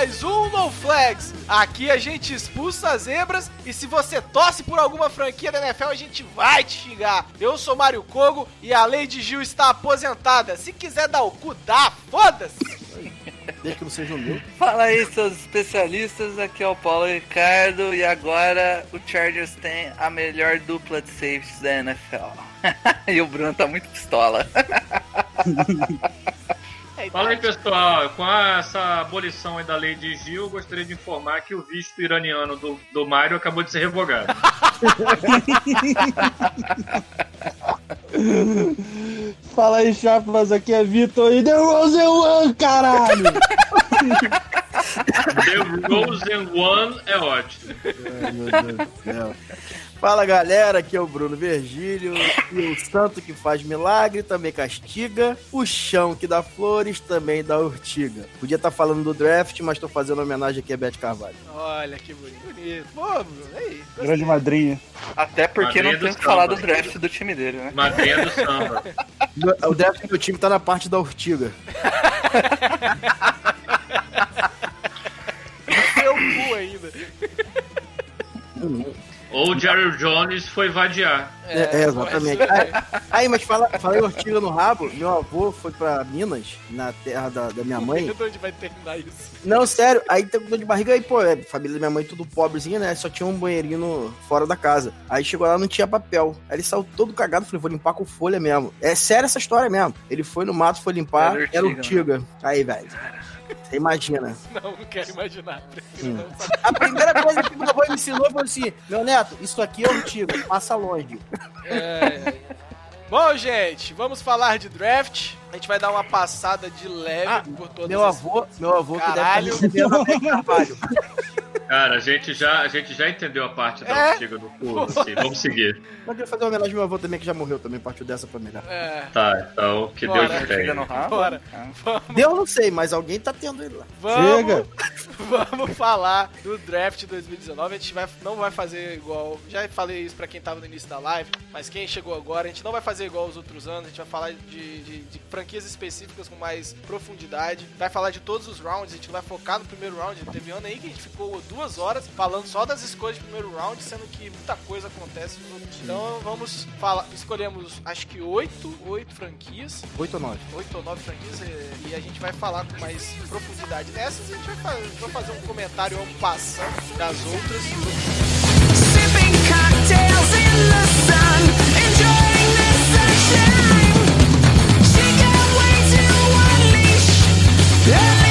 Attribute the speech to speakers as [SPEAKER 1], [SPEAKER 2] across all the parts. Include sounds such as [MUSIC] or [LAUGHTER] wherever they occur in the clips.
[SPEAKER 1] Mais um No Flags. Aqui a gente expulsa as zebras e se você torce por alguma franquia da NFL, a gente vai te xingar. Eu sou Mário Kogo e a Lady Gil está aposentada. Se quiser dar o cu, dá, foda-se.
[SPEAKER 2] Desde que não seja o meu.
[SPEAKER 3] Fala aí, seus especialistas. Aqui é o Paulo Ricardo. E agora o Chargers tem a melhor dupla de safeties da NFL. [LAUGHS] e o Bruno tá muito pistola. [LAUGHS]
[SPEAKER 4] Fala aí, pessoal. Com a- essa abolição aí da lei de Gil, eu gostaria de informar que o visto iraniano do, do Mário acabou de ser revogado. [LAUGHS]
[SPEAKER 2] Fala aí, chapas, aqui é Vitor e The Rose One, caralho! [LAUGHS]
[SPEAKER 4] The Rosen One é ótimo.
[SPEAKER 2] Ai, meu Deus do céu. Fala galera, aqui é o Bruno Virgílio e o santo que faz milagre também castiga, o chão que dá flores também dá urtiga. Podia estar falando do draft, mas tô fazendo homenagem aqui a Beth Carvalho.
[SPEAKER 1] Olha que bonito. Pô, Bruno, aí. gostei.
[SPEAKER 5] Grande madrinha.
[SPEAKER 3] Até porque
[SPEAKER 4] Madrinha
[SPEAKER 3] não tem que falar do draft do time dele, né?
[SPEAKER 4] Madrinha do samba. [LAUGHS]
[SPEAKER 2] O draft do time tá na parte da urtiga.
[SPEAKER 1] Seu [LAUGHS] cu ainda.
[SPEAKER 4] Ou o Jerry Jones foi vadiar.
[SPEAKER 2] É, é, exatamente.
[SPEAKER 1] pode ser.
[SPEAKER 2] Aí, aí, mas fala, falei urtiga no rabo, meu avô foi pra Minas, na terra da, da minha mãe.
[SPEAKER 1] De onde vai terminar isso?
[SPEAKER 2] Não, sério, aí tem dor de barriga, aí, pô, é, família da minha mãe tudo pobrezinha, né? Só tinha um banheirinho fora da casa. Aí chegou lá, não tinha papel. Aí ele saiu todo cagado, falei, vou limpar com folha mesmo. É sério essa história mesmo. Ele foi no mato, foi limpar,
[SPEAKER 3] Era
[SPEAKER 2] era
[SPEAKER 3] urtiga,
[SPEAKER 2] urtiga. Aí, velho. Você imagina.
[SPEAKER 1] Não, não quero imaginar. Não.
[SPEAKER 2] A primeira coisa que meu avô me ensinou foi assim: meu neto, isso aqui é urtiga, passa longe.
[SPEAKER 1] É, é. Bom, gente, vamos falar de draft. A gente vai dar uma passada de leve
[SPEAKER 2] Ah,
[SPEAKER 1] por todas
[SPEAKER 2] Meu
[SPEAKER 1] as...
[SPEAKER 2] avô, meu avô
[SPEAKER 1] Caralho.
[SPEAKER 2] que deve estar Carvalho.
[SPEAKER 4] Cara, a gente já, a gente já entendeu a parte da
[SPEAKER 1] É?
[SPEAKER 4] antiga do cu. Sim, vamos seguir.
[SPEAKER 2] Eu queria fazer uma homenagem ao meu avô também, que já morreu também, partiu dessa pra melhor.
[SPEAKER 1] É,
[SPEAKER 4] Tá, então, que
[SPEAKER 1] Bora.
[SPEAKER 4] Deus tenha.
[SPEAKER 1] bora.
[SPEAKER 2] Deu, não sei, mas alguém tá tendo ele lá.
[SPEAKER 1] Vamos,
[SPEAKER 5] Chega. [LAUGHS]
[SPEAKER 1] vamos falar do draft 2019. A gente vai, não vai fazer igual. Já falei isso pra quem tava no início da live, mas quem chegou agora, a gente não vai fazer igual os outros anos. A gente vai falar de, de- de franquias específicas com mais profundidade. Vai falar de todos os rounds. A gente vai focar no primeiro round. Teve ano aí que a gente ficou duas horas falando só das escolhas de primeiro round, sendo que muita coisa acontece. Então vamos falar. Escolhemos acho que oito, oito franquias.
[SPEAKER 2] Oito ou nove?
[SPEAKER 1] oito ou nove franquias e, e a gente vai falar com mais profundidade nessas. A gente vai fazer, vai fazer um comentário ao passando das outras.
[SPEAKER 6] Sipping cocktails in the sun,
[SPEAKER 7] Yeah.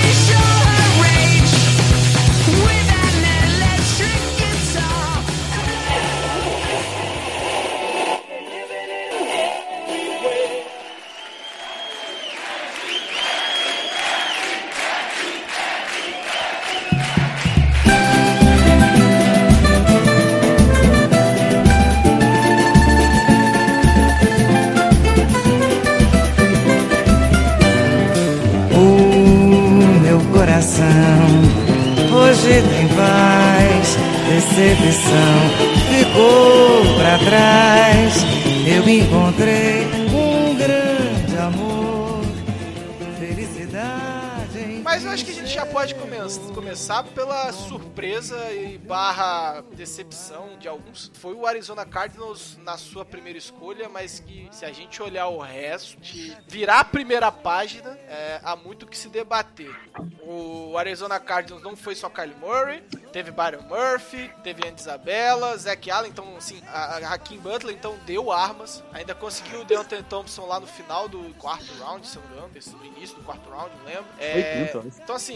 [SPEAKER 7] Decepção ficou pra trás. Eu encontrei um grande amor, felicidade. em
[SPEAKER 1] Mas eu acho que a gente já pode come- começar pela surpresa e barra decepção de alguns. Foi o Arizona Cardinals na sua primeira escolha, mas que se a gente olhar o resto, de virar a primeira página, é, há muito que se debater. O Arizona Cardinals não foi só Kyle Murray, teve Byron Murphy, teve Andy Isabella, Zach Allen, então assim, a, a Hakim Butler então deu armas, ainda conseguiu o Deontay Thompson lá no final do quarto round, se eu não me engano, no início do quarto round, não lembro.
[SPEAKER 5] Foi
[SPEAKER 1] É. Então, assim,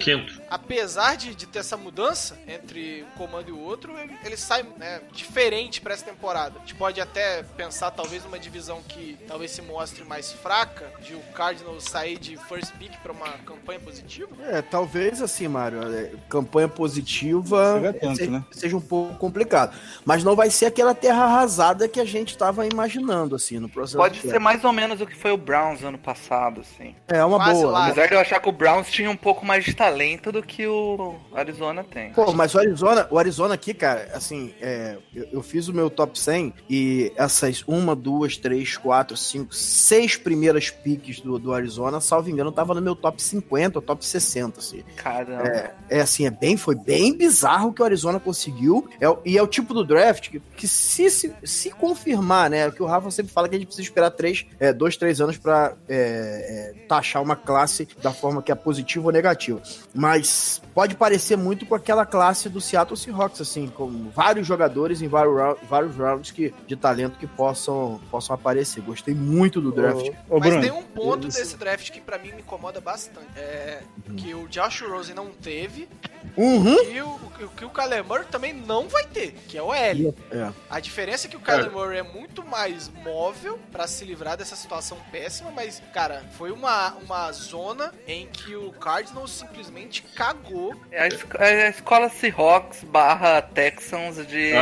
[SPEAKER 1] apesar de, de ter essa mudança entre um comando e o outro, ele, ele sai né, diferente pra essa temporada. A gente pode até pensar, talvez, numa divisão que talvez se mostre mais fraca, de o Cardinals sair de first pick pra uma campanha positiva.
[SPEAKER 2] É, talvez assim, Mário, é, campanha positiva seja,
[SPEAKER 5] né?
[SPEAKER 2] seja um pouco complicado. Mas não vai ser aquela terra arrasada que a gente tava imaginando, assim, no processo.
[SPEAKER 3] Pode ser mais ou menos o que foi o Browns ano passado, assim.
[SPEAKER 2] É uma
[SPEAKER 1] Quase
[SPEAKER 2] boa.
[SPEAKER 1] lá.
[SPEAKER 3] Apesar de eu achar que o Browns tinha um pouco mais de talento do que o Arizona tem.
[SPEAKER 2] Pô, mas o Arizona, o Arizona aqui, cara, assim, é, eu, eu fiz o meu top 100 e essas uma, duas, três, quatro, cinco, seis primeiras piques do, do Arizona, salvo engano, tava no meu top 50 ou top 60, assim.
[SPEAKER 3] Caramba.
[SPEAKER 2] É, é assim, é bem, foi bem bizarro o que o Arizona conseguiu. É, o- e é o tipo do draft que, que se, se, se confirmar, né? O que o Rafa sempre fala que a gente precisa esperar três, é, dois, três anos pra é, é, taxar uma classe da forma que é positiva ou negativa. Mas pode parecer muito com aquela classe do Seattle Seahawks, assim, com vários jogadores em vários, vários rounds que, de talento que possam, possam aparecer. Gostei muito do draft.
[SPEAKER 5] Ô, ô,
[SPEAKER 1] Mas
[SPEAKER 5] Bruno,
[SPEAKER 1] tem um ponto desse draft que pra mim me incomoda bastante. É que o Josh Rosen não teve
[SPEAKER 2] Uhum.
[SPEAKER 1] e o, o que o Kyler Murray também não vai ter, que é o L.
[SPEAKER 2] É.
[SPEAKER 1] A diferença é que o Kyler Murray é muito mais móvel pra se livrar dessa situação péssima, mas, cara, foi uma, uma zona em que o Cardinals simplesmente cagou.
[SPEAKER 3] É a, es- é a escola Seahawks barra Texans de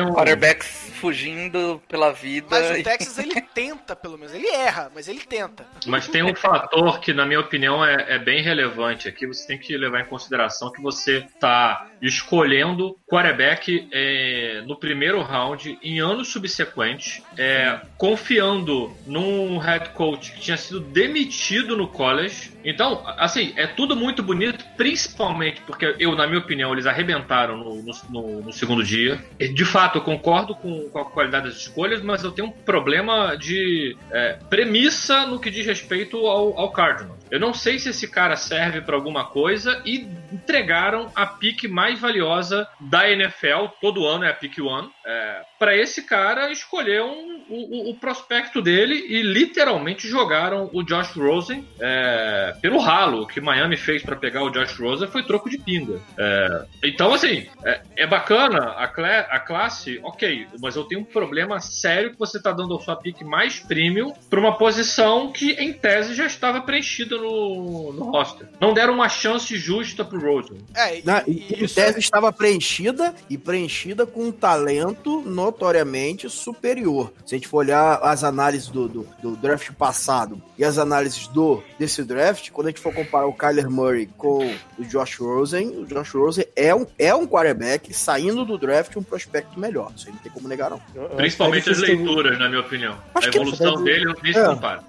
[SPEAKER 4] um.
[SPEAKER 3] quarterbacks fugindo pela vida.
[SPEAKER 1] Mas o
[SPEAKER 3] e-
[SPEAKER 1] Texas, [LAUGHS] ele tenta, pelo menos. Ele erra, mas ele tenta.
[SPEAKER 4] Mas tem um fator que, na minha opinião, é, é bem relevante aqui. Você tem que levar em consideração que você está escolhendo quarterback é, no primeiro round, em anos subsequentes, é, confiando num head coach que tinha sido demitido no college. Então, assim, é tudo muito bonito, principalmente porque eu, na minha opinião, eles arrebentaram no, no- no- segundo dia. De fato, eu concordo com, com a qualidade das escolhas, mas eu tenho um problema de é, premissa no que diz respeito ao, ao Cardinals. Eu não sei se esse cara serve para alguma coisa e entregaram a pique mais valiosa da NFL, todo ano é a pick one, é, para esse cara escolher um- o, o- prospecto dele e literalmente jogaram o Josh Rosen é, pelo ralo. O que Miami fez para pegar o Josh Rosen foi troco de pinga. É, então, assim, é, é bacana a, cla- a classe, ok, mas eu tenho um problema sério que você tá dando a sua pique mais premium para uma posição que, em tese, já estava preenchida no, no roster. Não deram uma chance justa pro Rosen.
[SPEAKER 1] É, e,
[SPEAKER 2] Na,
[SPEAKER 1] e
[SPEAKER 2] e, em
[SPEAKER 1] isso
[SPEAKER 2] tese estava preenchida e preenchida com um talento notoriamente superior. Se gente for olhar as análises do, do, do draft passado e as análises do desse draft, quando a gente for comparar o Kyler Murray com o Josh Rosen, o Josh Rosen é um, é um quarterback saindo do draft um prospecto melhor. Isso aí não tem como negar, não.
[SPEAKER 4] Principalmente
[SPEAKER 5] que
[SPEAKER 4] as
[SPEAKER 5] é difícil-
[SPEAKER 4] leituras, na minha opinião.
[SPEAKER 2] Acho
[SPEAKER 4] a
[SPEAKER 2] que-
[SPEAKER 4] evolução dele nem se
[SPEAKER 5] É.
[SPEAKER 4] compara.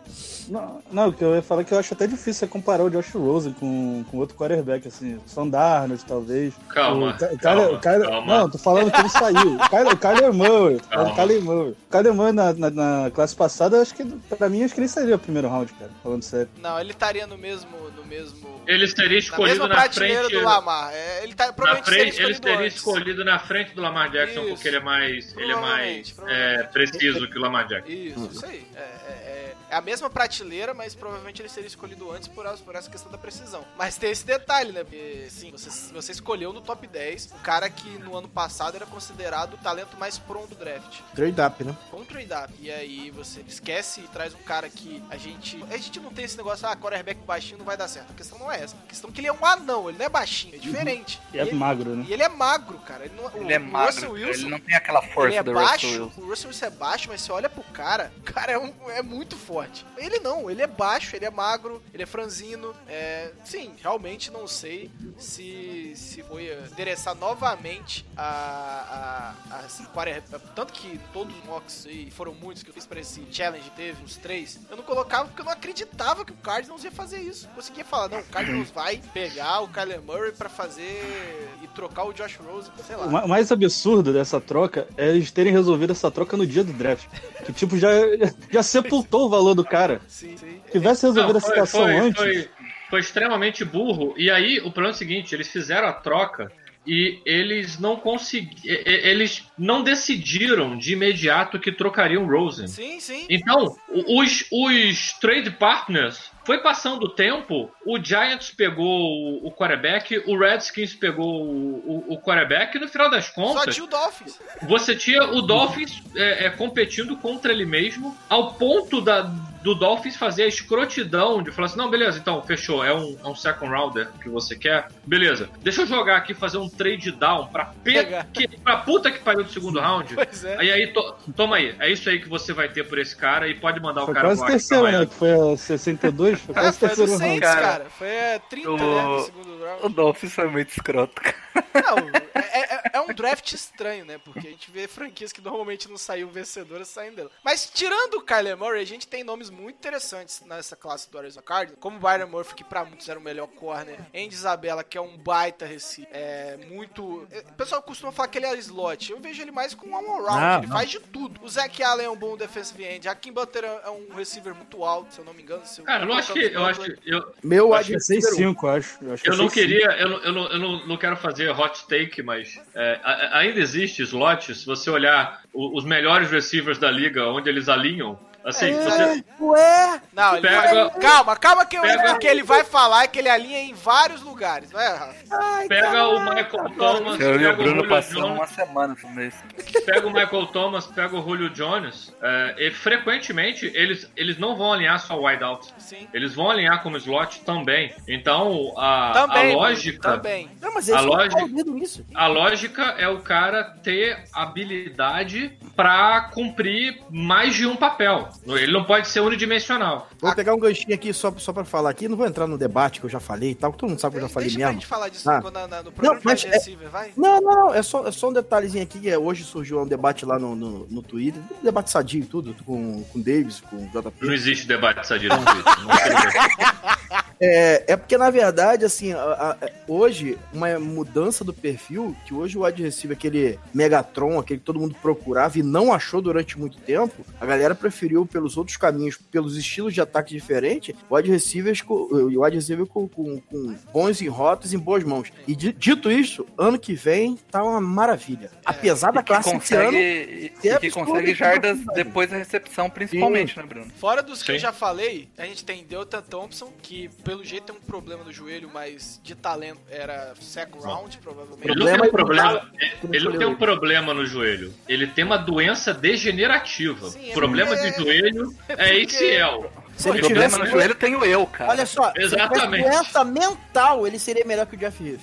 [SPEAKER 5] Não, não, o que eu ia falar é que eu acho até difícil você comparar o Josh Rosen com, com outro quarterback, assim, Sam Darnold, talvez.
[SPEAKER 4] Calma,
[SPEAKER 5] O
[SPEAKER 4] calma,
[SPEAKER 5] Kyler-
[SPEAKER 4] calma.
[SPEAKER 5] Não, tô falando que ele saiu. O Kyler, o Kyler Murray.
[SPEAKER 4] Calma.
[SPEAKER 5] O Kyler Murray. O Kyler Murray na, na, na classe passada, eu acho que, pra mim, acho que ele sairia o primeiro round, cara, falando sério.
[SPEAKER 1] Não, ele estaria no mesmo. No mesmo
[SPEAKER 4] Ele seria
[SPEAKER 1] na
[SPEAKER 4] escolhido
[SPEAKER 1] mesma
[SPEAKER 4] na,
[SPEAKER 1] prateleira
[SPEAKER 4] frente.
[SPEAKER 1] do Lamar. É, ele tá,
[SPEAKER 4] Na
[SPEAKER 1] provavelmente
[SPEAKER 4] frente,
[SPEAKER 1] seria
[SPEAKER 4] ele
[SPEAKER 1] antes.
[SPEAKER 4] escolhido na frente do Lamar Jackson
[SPEAKER 1] Isso.
[SPEAKER 4] porque ele é mais, ele é mais é, preciso que o Lamar Jackson.
[SPEAKER 1] Isso, isso aí. É, é- é- é a mesma prateleira, mas provavelmente ele seria escolhido antes por, por essa questão da precisão. Mas tem esse detalhe, né? Porque, sim, você, você escolheu no top 10 o cara que no ano passado era considerado o talento mais pronto do draft.
[SPEAKER 2] Trade up, né?
[SPEAKER 1] Com trade-up. E aí você esquece e traz um cara que a gente. A gente não tem esse negócio, ah, quarterback baixinho não vai dar certo. A questão não é essa. A questão é que ele é um anão, ele não é baixinho, é diferente.
[SPEAKER 5] E é
[SPEAKER 1] ele,
[SPEAKER 5] magro, né?
[SPEAKER 1] e ele é magro, cara. Ele, não, o-
[SPEAKER 3] Ele é
[SPEAKER 1] o
[SPEAKER 3] magro,
[SPEAKER 1] Russell Wilson,
[SPEAKER 3] ele não tem aquela força
[SPEAKER 1] ele é
[SPEAKER 3] do
[SPEAKER 1] baixo,
[SPEAKER 3] Russell Wilson.
[SPEAKER 1] o Russell Wilson é baixo, mas você olha pro cara, [LAUGHS] o cara é, um- é muito forte. Ele não, ele é baixo, ele é magro, ele é franzino. É, sim, realmente não sei se, se foi endereçar novamente a, a, a, quarter- Tanto que todos os mocks, e foram muitos que eu fiz pra esse challenge, teve uns três, eu não colocava porque eu não acreditava que o Cardinals ia fazer isso. Eu conseguia falar, não, o Cardinals [CLEARS THROAT] vai pegar o Kyler Murray pra fazer e trocar o Josh Rose, sei lá.
[SPEAKER 5] O mais absurdo dessa troca é eles terem resolvido essa troca no dia do draft. Que, tipo, já, [LAUGHS] já sepultou o valor do cara.
[SPEAKER 1] Sim, sim.
[SPEAKER 5] Se tivesse resolvido
[SPEAKER 4] Não,
[SPEAKER 5] a
[SPEAKER 4] foi,
[SPEAKER 5] situação
[SPEAKER 4] foi,
[SPEAKER 5] antes.
[SPEAKER 4] foi- foi extremamente burro. E aí, o problema é o seguinte: eles fizeram a troca e eles não conseguiram. Eles não decidiram de imediato que trocariam Rosen.
[SPEAKER 1] Sim, sim.
[SPEAKER 4] Então, os, os trade partners Foi passando o tempo, o Giants pegou o, o quarterback, o Redskins pegou o, o, o quarterback, e no final das
[SPEAKER 1] Só
[SPEAKER 4] contas,
[SPEAKER 1] tinha o Dolphins.
[SPEAKER 4] você tinha o Dolphins é, é, competindo contra ele mesmo, ao ponto da, do Dolphins fazer a escrotidão de falar assim: não, beleza, então, fechou, é um, é um second rounder que você quer, beleza, deixa eu jogar aqui, fazer um trade down pra, pe
[SPEAKER 1] Pegar. [LAUGHS]
[SPEAKER 4] que, pra puta que pariu do segundo round. [LAUGHS]
[SPEAKER 1] Pois é.
[SPEAKER 4] Aí, aí, to- toma aí, é isso aí que você vai ter por esse cara e pode mandar o
[SPEAKER 5] Foi
[SPEAKER 4] cara
[SPEAKER 5] quase terceiro, né? Que foi a 62, foi
[SPEAKER 1] Ah,
[SPEAKER 5] quase
[SPEAKER 1] foi a do
[SPEAKER 5] terceiro
[SPEAKER 1] Saints,
[SPEAKER 5] round.
[SPEAKER 1] cara.
[SPEAKER 3] Cara,
[SPEAKER 1] Foi é, 30,
[SPEAKER 3] o-
[SPEAKER 1] né? No segundo
[SPEAKER 3] O
[SPEAKER 1] round.
[SPEAKER 3] Dolphins foi muito escroto, cara.
[SPEAKER 1] Não, é, é- é um draft estranho, né? Porque a gente vê franquias que normalmente não saíam vencedoras saindo dela. Mas tirando o Kyler Murray, a gente tem nomes muito interessantes nessa classe do Arizona Cardinals, como o Byron Murphy, que pra muitos era o melhor corner, Andy Isabella, que é um baita receiver, é muito... é, O pessoal costuma falar que ele é slot, eu vejo ele mais com um all-around,
[SPEAKER 2] Não,
[SPEAKER 1] ele
[SPEAKER 2] não.
[SPEAKER 1] faz de tudo. O Zach Allen é um bom defensive end, Hakim Butler é um receiver muito alto, se eu não me engano. Se eu
[SPEAKER 4] Cara, eu acho que. Eu, acho que eu,
[SPEAKER 2] Meu
[SPEAKER 4] Eu
[SPEAKER 2] receiver um.
[SPEAKER 5] 6-5, acho. Eu, acho que
[SPEAKER 4] eu
[SPEAKER 5] é
[SPEAKER 4] não
[SPEAKER 5] 6-5.
[SPEAKER 4] queria. Eu, não, eu, não, eu não, não quero fazer hot take, mas é, ainda existe slot. Se você olhar os melhores receivers da liga, onde eles alinham. Assim, você,
[SPEAKER 2] Ué!
[SPEAKER 1] Não, ele
[SPEAKER 4] Pega-
[SPEAKER 1] vai... calma, calma que eu-
[SPEAKER 4] Pega-
[SPEAKER 1] o que ele vai falar é que ele alinha em vários lugares, não é, Rafa?
[SPEAKER 4] Pega o Michael Thomas,
[SPEAKER 3] Eu e
[SPEAKER 4] pega
[SPEAKER 3] o Bruno
[SPEAKER 4] Julio
[SPEAKER 3] passamos
[SPEAKER 4] Jones,
[SPEAKER 3] uma semana com isso.
[SPEAKER 4] pega o Michael Thomas, pega o Julio Jones, é, e frequentemente eles, eles não vão alinhar só wide out.
[SPEAKER 1] Sim.
[SPEAKER 4] Eles vão alinhar como slot também. Então, a,
[SPEAKER 1] Também,
[SPEAKER 4] a lógica.
[SPEAKER 1] Também.
[SPEAKER 2] Não, mas
[SPEAKER 4] A
[SPEAKER 2] esse
[SPEAKER 4] lógica-
[SPEAKER 2] ouvido nisso.
[SPEAKER 4] A lógica é o cara ter habilidade pra cumprir mais de um papel. Ele não pode ser unidimensional.
[SPEAKER 2] Vou pegar um ganchinho aqui só, só pra falar aqui. Não vou entrar no debate que eu já falei e tal. que Todo mundo sabe que eu já falei
[SPEAKER 1] Deixa
[SPEAKER 2] mesmo.
[SPEAKER 1] gente falar disso
[SPEAKER 2] Ah.
[SPEAKER 1] quando na- na- no programa
[SPEAKER 2] mas
[SPEAKER 1] de
[SPEAKER 2] é-
[SPEAKER 1] vai?
[SPEAKER 2] Não, não, não. É só, é só um detalhezinho aqui. que é, hoje surgiu um debate lá no, no, no Twitter. Um debate sadio e tudo. Com, com o Davis, com o JP.
[SPEAKER 4] Não existe debate sadio no Twitter. Não. [LAUGHS]
[SPEAKER 2] É, é porque, na verdade, assim, a- a- hoje, uma mudança do perfil, que hoje o wide receiver, aquele Megatron, aquele que todo mundo procurava e não achou durante muito tempo, a galera preferiu pelos outros caminhos, pelos estilos de ataque diferentes, o wide receivers wide receiver com, com, com bons em rotas e em boas mãos. E di- dito isso, ano que vem tá uma maravilha. Apesar da
[SPEAKER 3] E que
[SPEAKER 2] classe desse ano,
[SPEAKER 3] consegue, e
[SPEAKER 2] que é
[SPEAKER 3] consegue jardas depois da recepção, principalmente, né, Bruno?
[SPEAKER 1] Fora dos que eu
[SPEAKER 4] Sim.
[SPEAKER 1] já falei, a gente tem Delta Thompson, que pelo jeito tem um problema no joelho, mas de talento era second round, provavelmente.
[SPEAKER 4] Ele não tem um
[SPEAKER 2] Problema-
[SPEAKER 4] problema. Ele não tem um problema no joelho. Ele tem uma doença degenerativa.
[SPEAKER 1] Sim, é
[SPEAKER 4] problema
[SPEAKER 1] porque-
[SPEAKER 4] de joelho é
[SPEAKER 1] porque-
[SPEAKER 4] ACL.
[SPEAKER 2] se ele
[SPEAKER 3] O problema
[SPEAKER 2] tivesse...
[SPEAKER 3] no joelho tenho eu, cara.
[SPEAKER 2] Olha só, se ele tivesse
[SPEAKER 4] Exatamente.
[SPEAKER 2] doença mental, ele seria melhor que o Jeff Heath.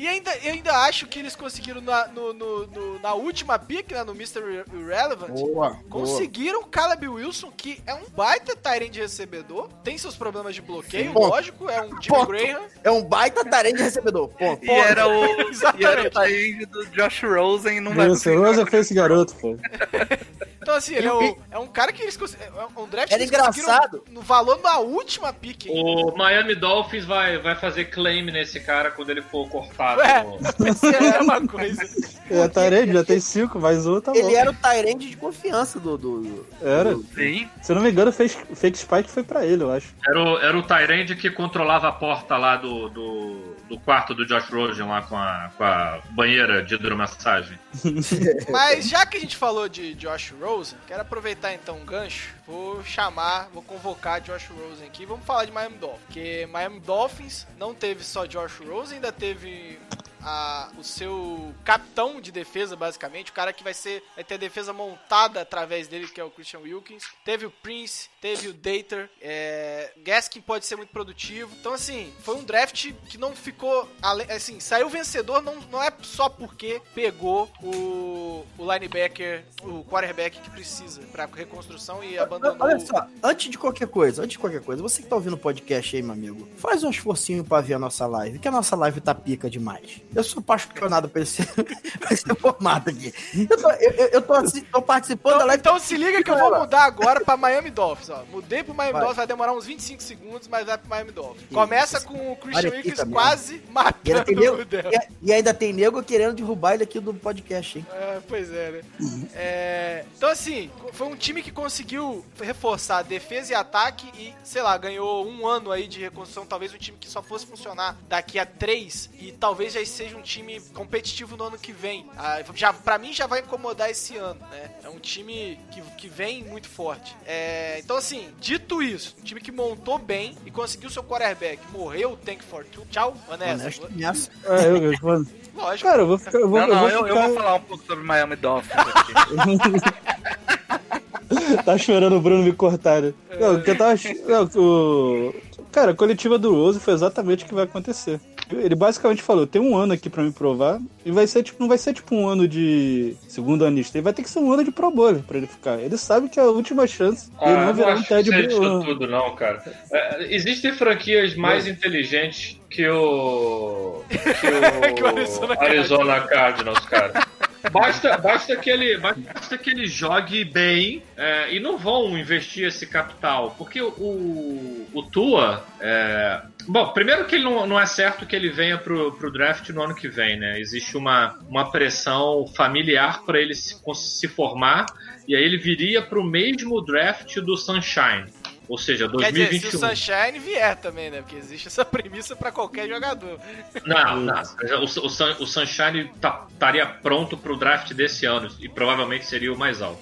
[SPEAKER 1] E ainda, eu ainda acho que eles conseguiram na, no- no- no- na última pick, né, no Mr. Irrelevant,
[SPEAKER 2] Boa,
[SPEAKER 1] conseguiram o Caleb Wilson, que é um baita Tyrant de recebedor, tem seus problemas de bloqueio,
[SPEAKER 2] Ponto.
[SPEAKER 1] lógico, é um Jimmy
[SPEAKER 2] Ponto.
[SPEAKER 1] Graham.
[SPEAKER 2] É um baita tarém de recebedor. Ponto.
[SPEAKER 3] E era o, e era o
[SPEAKER 1] Exatamente.
[SPEAKER 3] tie do Josh Rosen não
[SPEAKER 5] Rosa
[SPEAKER 3] jogar.
[SPEAKER 5] foi esse garoto, pô.
[SPEAKER 1] Então, assim, ele é, um, é um cara que eles cons- é um draft
[SPEAKER 2] Era
[SPEAKER 1] conseguiram
[SPEAKER 2] engraçado.
[SPEAKER 1] no valor da última pick. hein?
[SPEAKER 4] O Miami Dolphins vai, vai fazer claim nesse cara quando ele for cortado.
[SPEAKER 1] Ué.
[SPEAKER 4] no-
[SPEAKER 1] Vai ser a mesma coisa.
[SPEAKER 5] É, Tarede, já tem cinco, mais um, tá bom.
[SPEAKER 2] Ele era o Tyrande de confiança do. do, do-
[SPEAKER 5] Era.
[SPEAKER 2] do-
[SPEAKER 3] Sim,
[SPEAKER 5] Se eu não me engano, fez, Fake Spike foi pra ele, eu acho.
[SPEAKER 4] Era o, era o Tyrande que controlava a porta lá do, do, do quarto do Josh Rosen lá com a, com a banheira de hidromassagem. [LAUGHS]
[SPEAKER 1] Mas já que a gente falou de Josh Rosen, quero aproveitar então um gancho. Vou chamar, vou convocar Josh Rosen aqui. Vamos falar de Miami Dolphins. Porque Miami Dolphins não teve só Josh Rosen, ainda teve a- o seu capitão de defesa, basicamente. O cara que vai ser vai ter a defesa montada através dele, que é o Christian Wilkins. Teve o Prince, teve o Dater. É, Gaskin pode ser muito produtivo. Então, assim, foi um draft que não ficou. Assim, saiu vencedor, não, não é só porque pegou o linebacker, o quarterback que precisa pra reconstrução e abandonou.
[SPEAKER 2] Olha só, antes de qualquer coisa, antes de qualquer coisa, você que tá ouvindo o podcast aí, meu amigo, faz um esforcinho pra ver a nossa live, que a nossa live tá pica demais. Eu sou apaixonado por esse, [LAUGHS] por esse formato aqui. Eu tô, eu, eu- tô, tô participando da
[SPEAKER 1] Então,
[SPEAKER 2] live.
[SPEAKER 1] então se liga que eu vou mudar agora pra Miami Dolphins, ó. Mudei pro Miami
[SPEAKER 2] Vai.
[SPEAKER 1] Dolphins, vai demorar uns 25 segundos, mas vai pro Miami Dolphins. Começa com o Christian Wilkins quase
[SPEAKER 2] E ainda,
[SPEAKER 1] matando
[SPEAKER 2] tem nego, e, e ainda tem nego querendo derrubar ele aqui do podcast, hein?
[SPEAKER 1] É, pois é, né? É, então, assim, foi um time que conseguiu reforçar defesa e ataque e, sei lá, ganhou um ano aí de reconstrução. Talvez um time que só fosse funcionar daqui a três e talvez já seja um time competitivo no ano que vem. Ah, já, pra mim já vai incomodar esse ano, né? É um time que, que vem muito forte. É, então, assim, dito isso, um time que montou bem e conseguiu seu quarterback. Morreu o Tank for Two. Tchau,
[SPEAKER 2] ameaça.
[SPEAKER 5] É, eu, eu, mano,
[SPEAKER 1] Lógico.
[SPEAKER 5] cara, eu vou ficar. Eu vou,
[SPEAKER 3] Não, não,
[SPEAKER 5] eu
[SPEAKER 3] eu,
[SPEAKER 5] vou
[SPEAKER 3] eu
[SPEAKER 5] ficar...
[SPEAKER 3] vou falar um pouco sobre Miami Dolphins aqui. [LAUGHS]
[SPEAKER 5] tá chorando o Bruno me cortar, né? Não, o que eu tava. Não, o... Cara, a coletiva do Rose foi exatamente o que vai acontecer. Ele basicamente falou: tem um ano aqui pra me provar. E vai ser, tipo, não vai ser tipo um ano de segundo anista. Ele vai ter que ser um ano de Pro Bowler pra ele ficar. Ele sabe que é a última chance.
[SPEAKER 4] Ah,
[SPEAKER 5] ele não
[SPEAKER 4] não
[SPEAKER 5] virar um Ted
[SPEAKER 4] isso
[SPEAKER 5] Bridgewater.
[SPEAKER 4] tudo, não, cara. É, existem franquias mais inteligentes que o. que [LAUGHS] o,
[SPEAKER 1] Que o Arizona
[SPEAKER 4] Arizona Cardinals, cara. Basta, basta, que ele, basta que ele jogue bem é, e não vão investir esse capital. Porque o, o Tua. é, bom, primeiro que não, não é certo que ele venha pro, pro draft no ano que vem, né? Existe uma, uma pressão familiar para ele se, se formar e aí ele viria pro mesmo draft do Sunshine. Ou seja,
[SPEAKER 1] Quer dizer, se
[SPEAKER 4] 2021.
[SPEAKER 1] o Sunshine vier também, né? Porque existe essa premissa pra qualquer jogador.
[SPEAKER 4] Não, não. O, o, o Sunshine tá- estaria pronto pro draft desse ano e provavelmente seria o mais alto.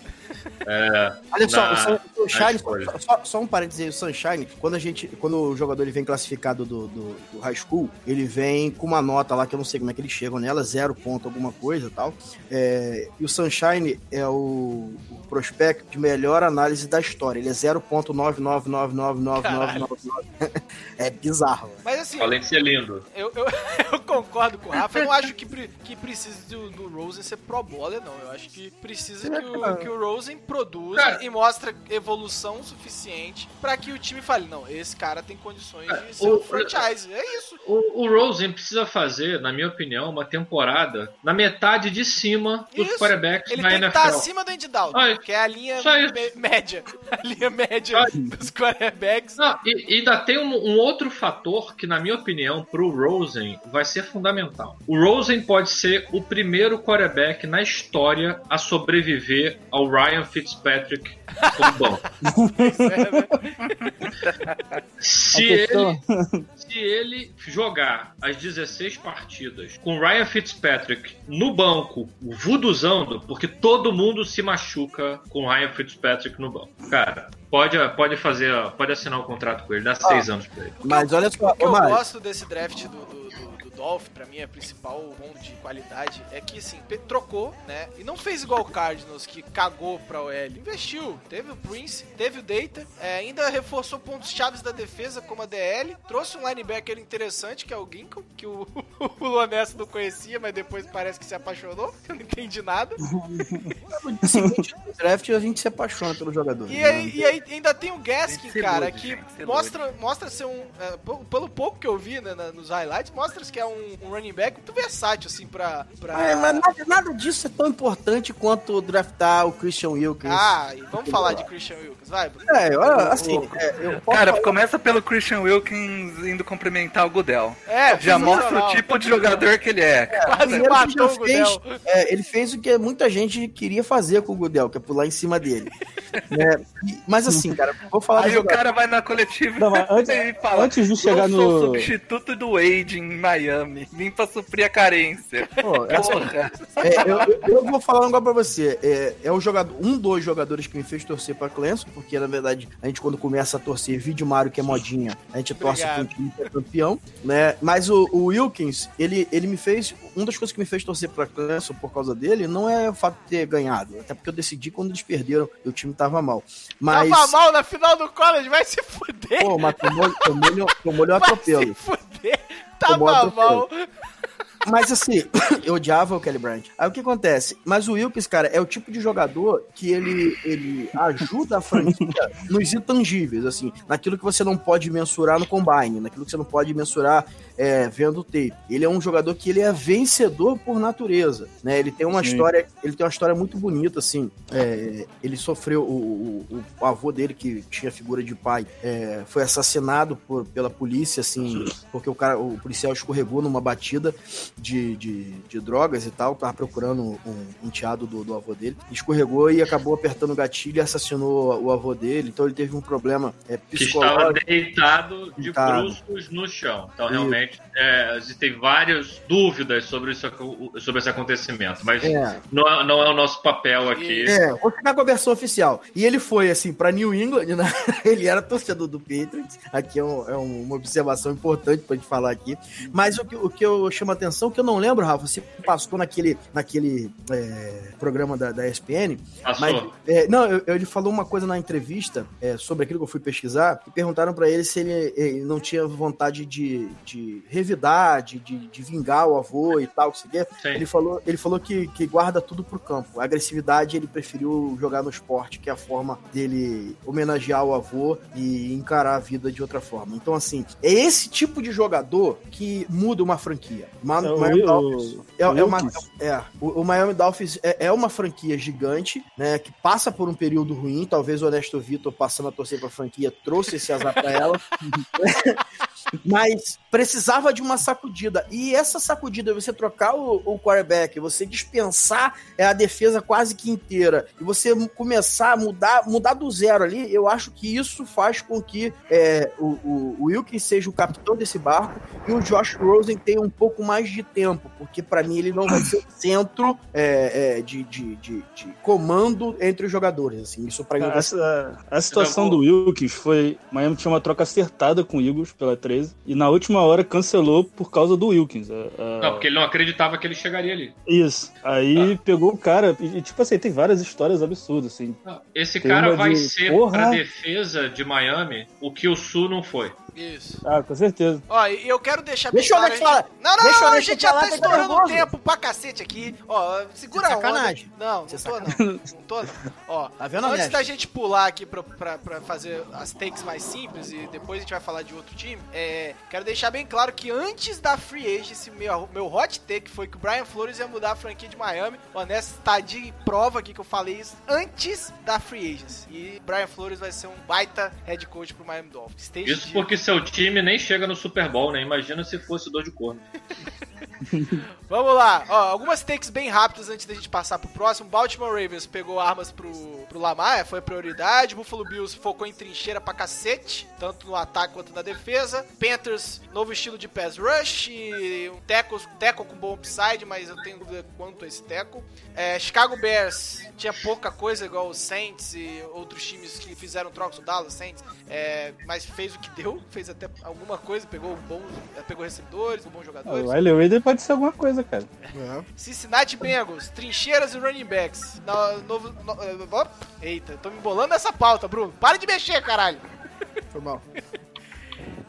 [SPEAKER 4] É,
[SPEAKER 2] Olha só,
[SPEAKER 4] na-
[SPEAKER 2] o o
[SPEAKER 4] na
[SPEAKER 2] Sunshine, só, só- só um parênteses aí, o Sunshine, quando a gente, quando o jogador ele vem classificado do, do, do high school, ele vem com uma nota lá que eu não sei como é que eles chegam nela, zero ponto alguma coisa e tal. É, e o Sunshine é o, o prospecto de melhor análise da história. Ele é 0.9999999. [LAUGHS] é bizarro.
[SPEAKER 1] Mas assim,
[SPEAKER 4] Além de ser lindo.
[SPEAKER 1] eu, eu, [LAUGHS] eu concordo com o Rafa. Eu não acho que, pre- que precisa do, do Rosen ser pro bowler, não. Eu acho que precisa que o, que o Rosen produza
[SPEAKER 4] Cara.
[SPEAKER 1] e mostre evolução suficiente pra que o time fale, não, esse cara tem condições de ser
[SPEAKER 4] o-
[SPEAKER 1] um franchise. É isso.
[SPEAKER 4] O, o Rosen precisa fazer, na minha opinião, uma temporada na metade de cima dos
[SPEAKER 1] Isso.
[SPEAKER 4] quarterbacks
[SPEAKER 1] Ele
[SPEAKER 4] na
[SPEAKER 1] tem
[SPEAKER 4] NFL.
[SPEAKER 1] estar acima do Andy Dalton,
[SPEAKER 4] Ah,
[SPEAKER 1] que é a linha média. [LAUGHS] A linha média
[SPEAKER 4] Ah.
[SPEAKER 1] dos quarterbacks.
[SPEAKER 4] Não, e, ainda tem um, um outro fator que, na minha opinião, pro Rosen vai ser fundamental. O Rosen pode ser o primeiro quarterback na história a sobreviver ao Ryan Fitzpatrick como banco. [LAUGHS] Se ele, se ele jogar as 16 partidas com Ryan Fitzpatrick no banco, vuduzando, porque todo mundo se machuca com Ryan Fitzpatrick no banco. Cara, pode, pode fazer, pode assinar um contrato com ele, dá seis anos pra ele.
[SPEAKER 2] Mas olha só,
[SPEAKER 1] O que eu
[SPEAKER 2] Mário,
[SPEAKER 1] gosto desse draft do, do Dolph, pra mim, é principal ponto de qualidade, é que, assim, trocou, né? E não fez igual o Cardinals, que cagou pra OL. Investiu. Teve o Prince, teve o Data, é, ainda reforçou pontos chaves da defesa, como a DL, trouxe um linebacker interessante, que é o Ginkle, que o, [LAUGHS] o Lonesto não conhecia, mas depois parece que se apaixonou. Eu não entendi nada.
[SPEAKER 2] no [LAUGHS] seguinte no draft a gente se apaixona pelo jogador.
[SPEAKER 1] E
[SPEAKER 2] né?
[SPEAKER 1] aí, e aí ainda tem o Gaskin, cara, que
[SPEAKER 3] que
[SPEAKER 1] mostra, mostra ser um. p- pelo pouco que eu vi né, nos highlights, mostra que é um, um running back muito versátil, assim, pra. pra...
[SPEAKER 2] É, mas nada, nada disso é tão importante quanto draftar o Christian Wilkins.
[SPEAKER 1] Ah, e vamos falar de Christian Wilkins, vai, Bruno.
[SPEAKER 2] é, olha, assim, é, eu posso
[SPEAKER 3] Cara,
[SPEAKER 2] falar-
[SPEAKER 3] começa pelo Christian Wilkins indo cumprimentar o Goodell.
[SPEAKER 1] É,
[SPEAKER 3] Já mostra o tipo de jogador que ele é.
[SPEAKER 1] Quase
[SPEAKER 2] primeiro que
[SPEAKER 1] matou o Gudel.
[SPEAKER 2] fez, é, ele fez o que muita gente queria fazer com o Gudel, que é pular em cima dele. [LAUGHS] né? E- mas assim, cara, vou falar
[SPEAKER 3] Aí o cara vai na coletiva
[SPEAKER 5] Não, [LAUGHS] antes-
[SPEAKER 3] e fala:
[SPEAKER 5] antes de chegar
[SPEAKER 3] Eu sou
[SPEAKER 5] no-
[SPEAKER 3] substituto do Wade em Miami. Vim pra suprir a carência.
[SPEAKER 2] Pô, essa-
[SPEAKER 3] Porra.
[SPEAKER 2] É, eu, eu- eu vou falar um negócio pra você. É, é o jogador, um dos jogadores que me fez torcer pra Clemson, porque na verdade a gente quando começa a torcer vídeo Mario que é modinha, a gente torce pro time que é campeão, né? Mas o, o Wilkins, ele, ele me fez. Uma das coisas que me fez torcer pra Clemson por causa dele não é o fato de ter ganhado, até porque eu decidi quando eles perderam e o time tava mal. Mas.
[SPEAKER 1] Tava mal na final do college, vai se fuder.
[SPEAKER 2] Pô, mas tomou, tomou, tomou um
[SPEAKER 1] vai
[SPEAKER 2] atropelo.
[SPEAKER 1] se fuder. Tava mal.
[SPEAKER 2] Mas assim, [COUGHS] eu odiava o Kelly Bryant. Aí o que acontece? Mas o Wilkes, cara, é o tipo de jogador que ele, ele ajuda a franquia nos intangíveis, assim, naquilo que você não pode mensurar no combine, naquilo que você não pode mensurar é, vendo o tape. Ele é um jogador que ele é vencedor por natureza, né? Ele tem uma
[SPEAKER 5] Sim.
[SPEAKER 2] história, ele tem uma história muito bonita, assim. É, ele sofreu o, o- o avô dele que tinha figura de pai, é, foi assassinado por- pela polícia, assim, porque o cara, o policial escorregou numa batida de, de, de drogas e tal, tava procurando um enteado do, do avô dele, escorregou e acabou apertando o gatilho e assassinou o avô dele, então ele teve um problema é,
[SPEAKER 4] Que estava
[SPEAKER 2] psicológico.
[SPEAKER 4] deitado de
[SPEAKER 2] Deitado.
[SPEAKER 4] bruços no chão. Então, realmente, gente é, existem várias dúvidas sobre, isso, sobre esse acontecimento, mas
[SPEAKER 2] É.
[SPEAKER 4] não, é, não é o nosso papel aqui.
[SPEAKER 2] É, vou ficar com a versão oficial. E ele foi, assim, pra New England, né? [LAUGHS] Ele era torcedor do Patriots. Aqui é, um- é um- uma observação importante pra gente falar aqui. Mas o que, o que eu chamo a atenção, que eu não lembro, Rafa, você passou naquele, naquele é, programa da, da ESPN,
[SPEAKER 4] Passou.
[SPEAKER 2] mas, é, não, eu- eu- ele falou uma coisa na entrevista é, sobre aquilo que eu fui pesquisar e perguntaram pra ele se ele, ele não tinha vontade de, de revidar, de, de, de vingar o avô e tal, que você quer.
[SPEAKER 4] Sim.
[SPEAKER 2] Ele falou, ele falou que, que guarda tudo pro campo. A agressividade ele preferiu jogar no esporte, que é a forma dele homenagear o avô e encarar a vida de outra forma. Então, assim, é esse tipo de jogador que muda uma franquia. Ma-
[SPEAKER 5] É, o-
[SPEAKER 2] Miami
[SPEAKER 5] o-
[SPEAKER 2] Dolphins é, é uma,
[SPEAKER 5] Wilkins.
[SPEAKER 2] é, o, o Miami Dolphins é, é uma franquia gigante, né? Que passa por um período ruim. Talvez o Ernesto Vitor, passando a torcer pra franquia, trouxe esse azar pra ela. [LAUGHS] Mas precisava de uma sacudida. E essa sacudida, você trocar o, o quarterback, você dispensar é, a defesa quase que inteira, e você começar a mudar, mudar do zero ali, eu acho que isso faz com que é, o, o, o Wilkins seja o capitão desse barco e o Josh Rosen tenha um pouco mais de tempo, porque pra mim ele não vai ser o [LAUGHS] centro é, é, de, de, de, de comando entre os jogadores. Assim, isso pra mim
[SPEAKER 5] Essa, a situação do Wilkins foi. Miami tinha uma troca acertada com o Eagles pela 13 e na última hora cancelou por causa do Wilkins. A- a-
[SPEAKER 4] Não, porque ele não acreditava que ele chegaria ali.
[SPEAKER 5] Isso. Aí pegou o cara. E, tipo assim, tem várias histórias absurdas, assim.
[SPEAKER 4] Esse
[SPEAKER 5] Tem
[SPEAKER 4] cara vai
[SPEAKER 5] de-
[SPEAKER 4] ser
[SPEAKER 5] Porra!
[SPEAKER 4] pra defesa de Miami o que o Sul não foi.
[SPEAKER 1] Isso.
[SPEAKER 5] Ah, com certeza.
[SPEAKER 1] Ó, e eu quero deixar bem
[SPEAKER 2] Deixa o
[SPEAKER 1] claro, gente-
[SPEAKER 2] falar.
[SPEAKER 1] Não, não,
[SPEAKER 2] Deixa o
[SPEAKER 1] não, a gente já
[SPEAKER 2] falar,
[SPEAKER 1] tá
[SPEAKER 2] tá
[SPEAKER 1] estourando
[SPEAKER 2] nervoso.
[SPEAKER 1] tempo pra cacete aqui. Ó, segura
[SPEAKER 2] Isso é
[SPEAKER 1] a onda.
[SPEAKER 2] sacanagem.
[SPEAKER 1] Não,
[SPEAKER 2] é
[SPEAKER 1] não tô não. Não tô não. Ó,
[SPEAKER 2] Tá vendo,
[SPEAKER 1] antes da gente pular aqui pra, pra, pra fazer as takes mais simples e depois a gente vai falar de outro time, é, quero deixar bem claro que antes da Free Agency, meu, meu hot take foi que o Brian Flores ia mudar a franquia de Miami. O Honesto tá de prova aqui que eu falei isso antes da Free Agency. E Brian Flores vai ser um baita head coach pro Miami Dolphins. Esteja
[SPEAKER 4] Isso
[SPEAKER 1] de-
[SPEAKER 4] porque seu time nem chega no Super Bowl, né? Imagina se fosse dor de corno. [LAUGHS]
[SPEAKER 1] Vamos lá, ó, algumas takes bem rápidas antes da gente passar pro próximo. Baltimore Ravens pegou armas pro, pro Lamar, foi a prioridade. Buffalo Bills focou em trincheira pra cacete, tanto no ataque quanto na defesa. Panthers, novo estilo de pass rush, e um teco, teco com bom upside, mas eu tenho dúvida quanto a esse teco. É, Chicago Bears tinha pouca coisa, igual os Saints e outros times que fizeram trocas, o Dallas Saints, é, mas fez o que deu, [LAUGHS] fez até alguma coisa, pegou bons, pegou recebedores, bons jogadores.
[SPEAKER 5] O Wiley Rader pode ser alguma coisa, cara.
[SPEAKER 1] Cincinnati Bengals, trincheiras e running backs. No- novo, no- eh, eita, tô me embolando nessa pauta, Bruno. Para de mexer, caralho.
[SPEAKER 2] Foi mal.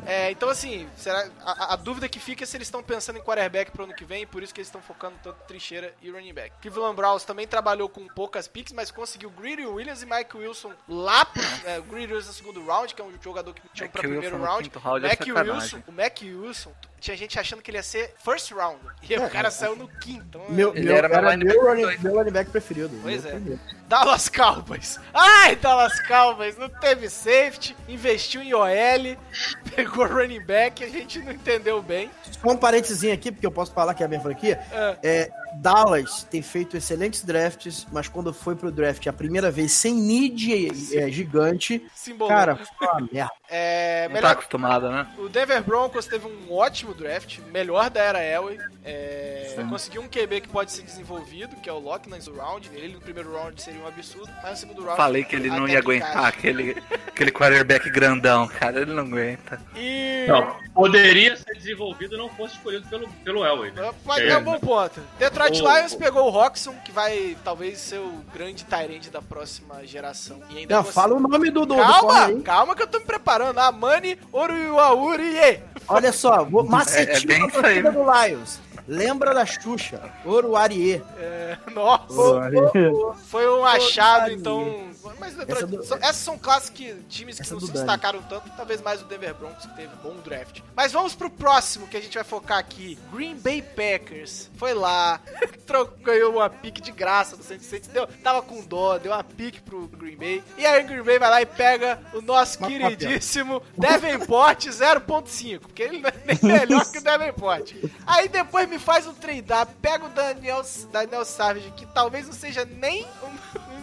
[SPEAKER 1] É, então assim, será, a, a dúvida que fica é se eles estão pensando em quarterback pro ano que vem, por isso que eles estão focando tanto em trincheira e running back. Cleveland Browns também trabalhou com poucas picks, mas conseguiu Greedy Williams e Mike Wilson lá pro [COUGHS] é, Greedy Williams no segundo round, que é um jogador que tinha pra
[SPEAKER 3] Wilson
[SPEAKER 1] primeiro round.
[SPEAKER 3] round é
[SPEAKER 1] Mac
[SPEAKER 3] sacanagem.
[SPEAKER 1] Wilson, o Mac Wilson, tinha gente achando que ele ia ser first round, e o cara saiu no quinto. Então,
[SPEAKER 2] Meu,
[SPEAKER 3] Ele
[SPEAKER 2] meu,
[SPEAKER 3] era
[SPEAKER 2] era
[SPEAKER 3] meu
[SPEAKER 2] running, meu running back preferido.
[SPEAKER 1] Pois
[SPEAKER 2] Meu
[SPEAKER 1] é.
[SPEAKER 2] primeiro.
[SPEAKER 1] Dallas Cowboys. Ai, Dallas Cowboys. Não teve safety, investiu em OL, [LAUGHS] pegou running back, a gente não entendeu bem.
[SPEAKER 2] Só um parentezinho aqui, porque eu posso falar que é a minha franquia.
[SPEAKER 1] É.
[SPEAKER 2] É, Dallas tem feito excelentes drafts, mas quando foi pro draft a primeira vez sem need é, gigante,
[SPEAKER 1] Se embolou.
[SPEAKER 2] cara, foi uma merda. [LAUGHS]
[SPEAKER 1] é,
[SPEAKER 3] Não tá
[SPEAKER 1] melhor,
[SPEAKER 3] acostumado, né?
[SPEAKER 1] o Denver Broncos teve um ótimo draft, melhor da era Elway. É, conseguiu um QB que pode ser desenvolvido, que é o Locke no round. Ele no primeiro round seria um absurdo, mas no segundo round.
[SPEAKER 3] Falei que ele não ia aguentar aquele, aquele quarterback grandão, cara. Ele não aguenta.
[SPEAKER 1] E.
[SPEAKER 4] Não, poderia ser desenvolvido e não fosse escolhido pelo, pelo Elway. Né?
[SPEAKER 1] Mas
[SPEAKER 4] É,
[SPEAKER 1] é um bom ponto. Detroit
[SPEAKER 4] O-
[SPEAKER 1] Lions pegou o Roxon, que vai talvez ser o grande Tyrande da próxima geração. E ainda
[SPEAKER 2] Não,
[SPEAKER 1] você-
[SPEAKER 2] fala o nome do, do, do
[SPEAKER 1] Calma,
[SPEAKER 2] aí.
[SPEAKER 1] calma que eu tô me preparando. Amani Oruiwauri.
[SPEAKER 2] Olha só, [LAUGHS] vou, macetinho
[SPEAKER 3] É- é aí,
[SPEAKER 2] torcida do Lions. Lembra da Xuxa, Oruarie.
[SPEAKER 1] É, nossa,
[SPEAKER 5] Pô,
[SPEAKER 1] foi um achado, então. Mas
[SPEAKER 2] Essa do-
[SPEAKER 1] são- essas são classes que times que não se
[SPEAKER 2] Dani.
[SPEAKER 1] destacaram tanto, talvez mais o Denver Broncos, que teve bom draft. Mas vamos pro próximo que a gente vai focar aqui: Green Bay Packers. Foi lá, [LAUGHS] trocou, ganhou uma pique de graça do Saints. Saints deu, tava com dó, deu uma pique pro Green Bay. E aí o Green Bay vai lá e pega o nosso
[SPEAKER 2] Uma
[SPEAKER 1] queridíssimo Davenport [LAUGHS] 0.5, porque ele não é nem melhor que o Davenport. Aí depois me faz um trade pega o Daniel, Daniel Savage, que talvez não seja nem um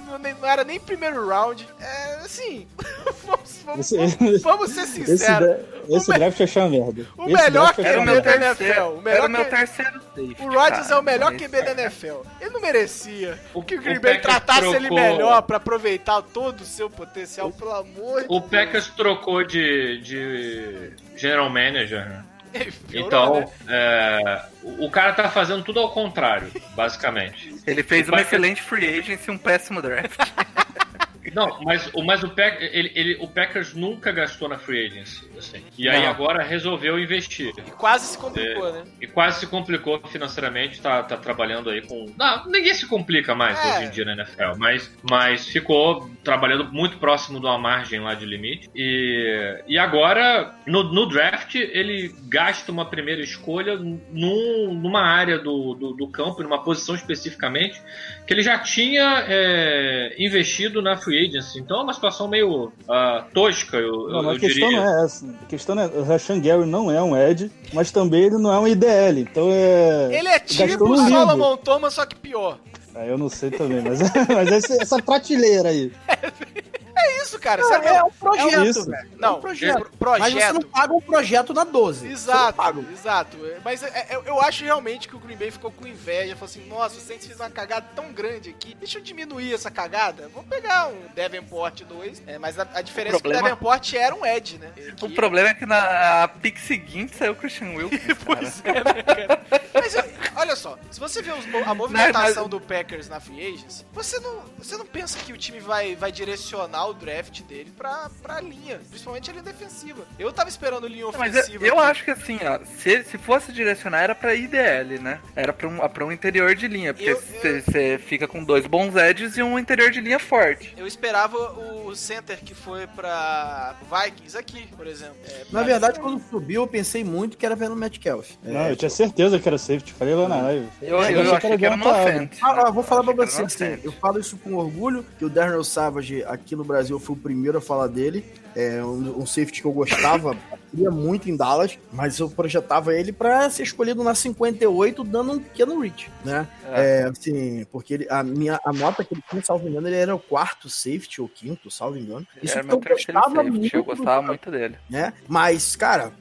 [SPEAKER 1] não, era nem primeiro round. É, assim, [LAUGHS] vamos, vamos-
[SPEAKER 5] Esse-
[SPEAKER 1] vamos ser
[SPEAKER 5] Esse,
[SPEAKER 1] sinceros.
[SPEAKER 5] esse
[SPEAKER 1] O me-
[SPEAKER 5] draft eu achei uma merda.
[SPEAKER 1] o
[SPEAKER 5] Esse
[SPEAKER 1] melhor
[SPEAKER 3] o
[SPEAKER 5] uma
[SPEAKER 3] meu
[SPEAKER 1] da. NFL,
[SPEAKER 3] terceiro.
[SPEAKER 1] o melhor
[SPEAKER 3] Era o meu terceiro safety.
[SPEAKER 1] O Rodgers é o melhor QB da NFL. Ele não merecia
[SPEAKER 4] O-
[SPEAKER 1] que o
[SPEAKER 4] o
[SPEAKER 1] Green Bay
[SPEAKER 4] Packers
[SPEAKER 1] tratasse ele
[SPEAKER 4] trocou-
[SPEAKER 1] melhor pra aproveitar todo o seu potencial, pelo amor de
[SPEAKER 4] O Packers trocou de, de general manager, né? [LAUGHS]
[SPEAKER 1] Piorou,
[SPEAKER 4] Então,
[SPEAKER 1] né?
[SPEAKER 4] é, o cara tá fazendo tudo ao contrário, basicamente.
[SPEAKER 3] Ele fez
[SPEAKER 4] O
[SPEAKER 3] uma excelente free agency e um péssimo draft. [LAUGHS]
[SPEAKER 4] Não, mas, o- mas o, Pack, ele, ele- o Packers nunca gastou na free agency, assim. E aí
[SPEAKER 3] Não.
[SPEAKER 4] agora resolveu investir.
[SPEAKER 1] E quase se complicou, né?
[SPEAKER 4] E quase se complicou financeiramente, tá, tá trabalhando aí com. Não, ninguém se complica mais
[SPEAKER 1] É.
[SPEAKER 4] hoje em dia na NFL, mas, mas ficou trabalhando muito próximo de uma margem lá de limite. E, e agora, no, no draft, ele gasta uma primeira escolha num- numa área do, do, do campo, numa posição especificamente, que ele já tinha é, investido na free agency. Então é uma situação meio ah, tosca, eu,
[SPEAKER 5] Não,
[SPEAKER 4] eu,
[SPEAKER 5] mas
[SPEAKER 4] eu
[SPEAKER 5] a questão
[SPEAKER 4] diria.
[SPEAKER 5] não é essa. A questão é, o Rashan Gary não é um Ed, mas também ele não é um IDL. Então é.
[SPEAKER 1] Ele é tipo o. Solomon Thomas, só que pior.
[SPEAKER 5] Ah, eu não sei também, mas, [LAUGHS] mas esse- essa prateleira aí. [LAUGHS]
[SPEAKER 1] É isso, cara.
[SPEAKER 2] Não,
[SPEAKER 1] Sabe?
[SPEAKER 2] é um
[SPEAKER 5] É
[SPEAKER 2] projeto,
[SPEAKER 5] isso.
[SPEAKER 2] velho. É
[SPEAKER 1] Não,
[SPEAKER 2] um projeto.
[SPEAKER 1] projeto.
[SPEAKER 2] Mas você não paga um projeto na 12. Você não
[SPEAKER 1] Exato,
[SPEAKER 2] paga.
[SPEAKER 1] exato. Mas é- é- eu acho realmente que o Green Bay ficou com inveja. Falou assim: nossa, o Saints fez uma cagada tão grande aqui. Deixa eu diminuir essa cagada. Vou pegar um Davenport 2. É, mas a, a diferença é que o
[SPEAKER 3] problema-
[SPEAKER 1] Davenport era um Edge, né?
[SPEAKER 3] O
[SPEAKER 1] Que-
[SPEAKER 3] problema é que na pick seguinte saiu o Christian Wilkins. [LAUGHS]
[SPEAKER 1] Pois é, né, cara? Mas é, olha só, se você vê os a movimentação
[SPEAKER 3] Não,
[SPEAKER 1] do Packers na Free Agents, você não, você não pensa que o time vai, vai direcionar o draft dele pra, pra linha, principalmente a linha defensiva. Eu tava esperando linha
[SPEAKER 3] Mas eu,
[SPEAKER 1] ofensiva.
[SPEAKER 3] eu acho que assim, ó, se, se fosse direcionar era pra IDL, né? Era pra um, pra um interior de linha, porque
[SPEAKER 1] Eu-
[SPEAKER 3] você fica com dois bons edges e um interior de linha forte.
[SPEAKER 1] Eu esperava o center que foi pra Vikings aqui, por exemplo. É,
[SPEAKER 2] Na
[SPEAKER 1] pra-
[SPEAKER 2] verdade, quando subiu, eu pensei muito que era vendo o Matt. É.
[SPEAKER 5] Não, eu tinha certeza que era safety. Falei lá na live.
[SPEAKER 3] Eu,
[SPEAKER 5] É,
[SPEAKER 3] eu,
[SPEAKER 5] eu
[SPEAKER 3] achei que era
[SPEAKER 5] Devonta
[SPEAKER 3] offense.
[SPEAKER 2] Ah, ah, vou falar pra
[SPEAKER 3] Eu
[SPEAKER 2] você,
[SPEAKER 3] era
[SPEAKER 2] assim, eu falo isso com orgulho, que o Darnell Savage aqui no Brasil foi o primeiro a falar dele, é um, um safety que eu gostava, queria muito em Dallas, mas eu projetava ele pra ser escolhido na 58, dando um pequeno reach, né? É, assim, porque ele- a minha a nota que ele tinha, salvo engano, ele era o quarto safety ou quinto, salvo engano. Isso
[SPEAKER 3] Era
[SPEAKER 2] que
[SPEAKER 3] meu
[SPEAKER 2] eu gostava
[SPEAKER 3] safety,
[SPEAKER 2] muito
[SPEAKER 3] eu gostava muito dele.
[SPEAKER 2] né? Mas, cara,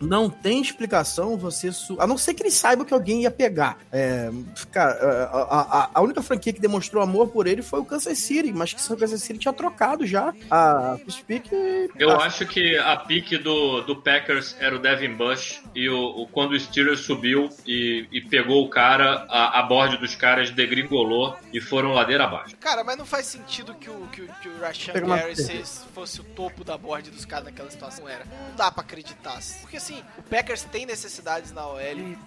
[SPEAKER 2] não tem explicação você. Su... A não ser que ele saiba que alguém ia pegar. É, cara, a, a- a única franquia que demonstrou amor por ele foi o Kansas City, mas que o Kansas City tinha trocado já a pick.
[SPEAKER 4] Eu
[SPEAKER 2] Ah,
[SPEAKER 4] acho que a pique do, do Packers era o Devin Bush e o, o- quando o Steelers subiu e, e pegou o cara, a, a board dos caras degringolou e foram ladeira abaixo.
[SPEAKER 1] Cara, mas não faz sentido que o, que o, que o Rashan Gary se- fosse o topo da board dos caras naquela situação. Não era. Não dá pra acreditar. Porque assim, o Packers tem necessidades na OL.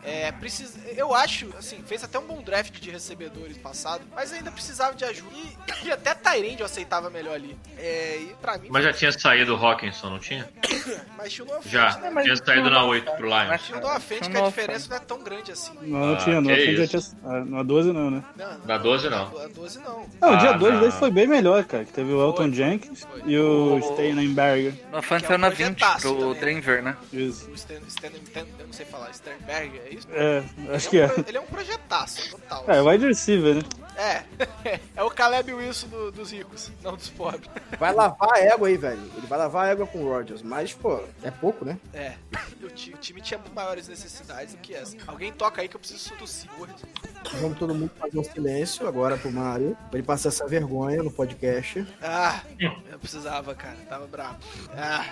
[SPEAKER 1] É, precisa, eu acho, assim, fez até um bom draft de recebedores passado, mas ainda precisava de ajuda. E, [COUGHS] e até Tyrande eu aceitava melhor ali. É, e pra mim.
[SPEAKER 4] Mas já tinha saído o Hawkinson, não tinha? [COUGHS]
[SPEAKER 1] mas tinha uma
[SPEAKER 4] Já.
[SPEAKER 1] frente, né?
[SPEAKER 3] mas
[SPEAKER 4] tinha saído na
[SPEAKER 3] uma-
[SPEAKER 4] 8 pro Lions.
[SPEAKER 3] mas
[SPEAKER 1] Tinha uma frente
[SPEAKER 3] Tinha
[SPEAKER 1] que a diferença não é tão grande assim.
[SPEAKER 5] Não, não
[SPEAKER 4] Ah,
[SPEAKER 5] tinha, no offense já tinha. ah, No 12 não, né?
[SPEAKER 1] Não, não,
[SPEAKER 4] Na 12 não.
[SPEAKER 1] Na 12 não.
[SPEAKER 5] Não, o dia
[SPEAKER 4] Ah,
[SPEAKER 5] 2
[SPEAKER 4] não.
[SPEAKER 5] dele foi bem melhor, cara. Que teve o Elton
[SPEAKER 1] Foi,
[SPEAKER 5] Jenkins
[SPEAKER 1] foi.
[SPEAKER 5] e o
[SPEAKER 3] O-
[SPEAKER 5] Steinenberger.
[SPEAKER 3] No
[SPEAKER 1] Que é
[SPEAKER 3] era na 20
[SPEAKER 1] projetaço
[SPEAKER 3] pro
[SPEAKER 1] também.
[SPEAKER 3] Denver, né?
[SPEAKER 5] Isso.
[SPEAKER 1] O Stan, Stan, Stan, eu não sei falar, Sternberg, é isso?
[SPEAKER 5] É, acho
[SPEAKER 1] Ele
[SPEAKER 5] que
[SPEAKER 1] é.
[SPEAKER 5] é.
[SPEAKER 1] um pro- Ele é um projetaço, total.
[SPEAKER 5] É, wide receiver, né?
[SPEAKER 1] É, [LAUGHS] é o Caleb Wilson do- dos ricos, não dos pobres.
[SPEAKER 2] Vai lavar a égua aí, velho. Ele vai lavar a égua com o Rodgers. Mas, pô, é pouco, né?
[SPEAKER 1] É, o o time tinha maiores necessidades do que essa. Alguém toca aí que eu preciso tossir.
[SPEAKER 2] Vamos todo mundo fazer um silêncio agora pro Mario. Pra ele passar essa vergonha no podcast.
[SPEAKER 1] Ah, eu precisava, cara, tava bravo. Ah.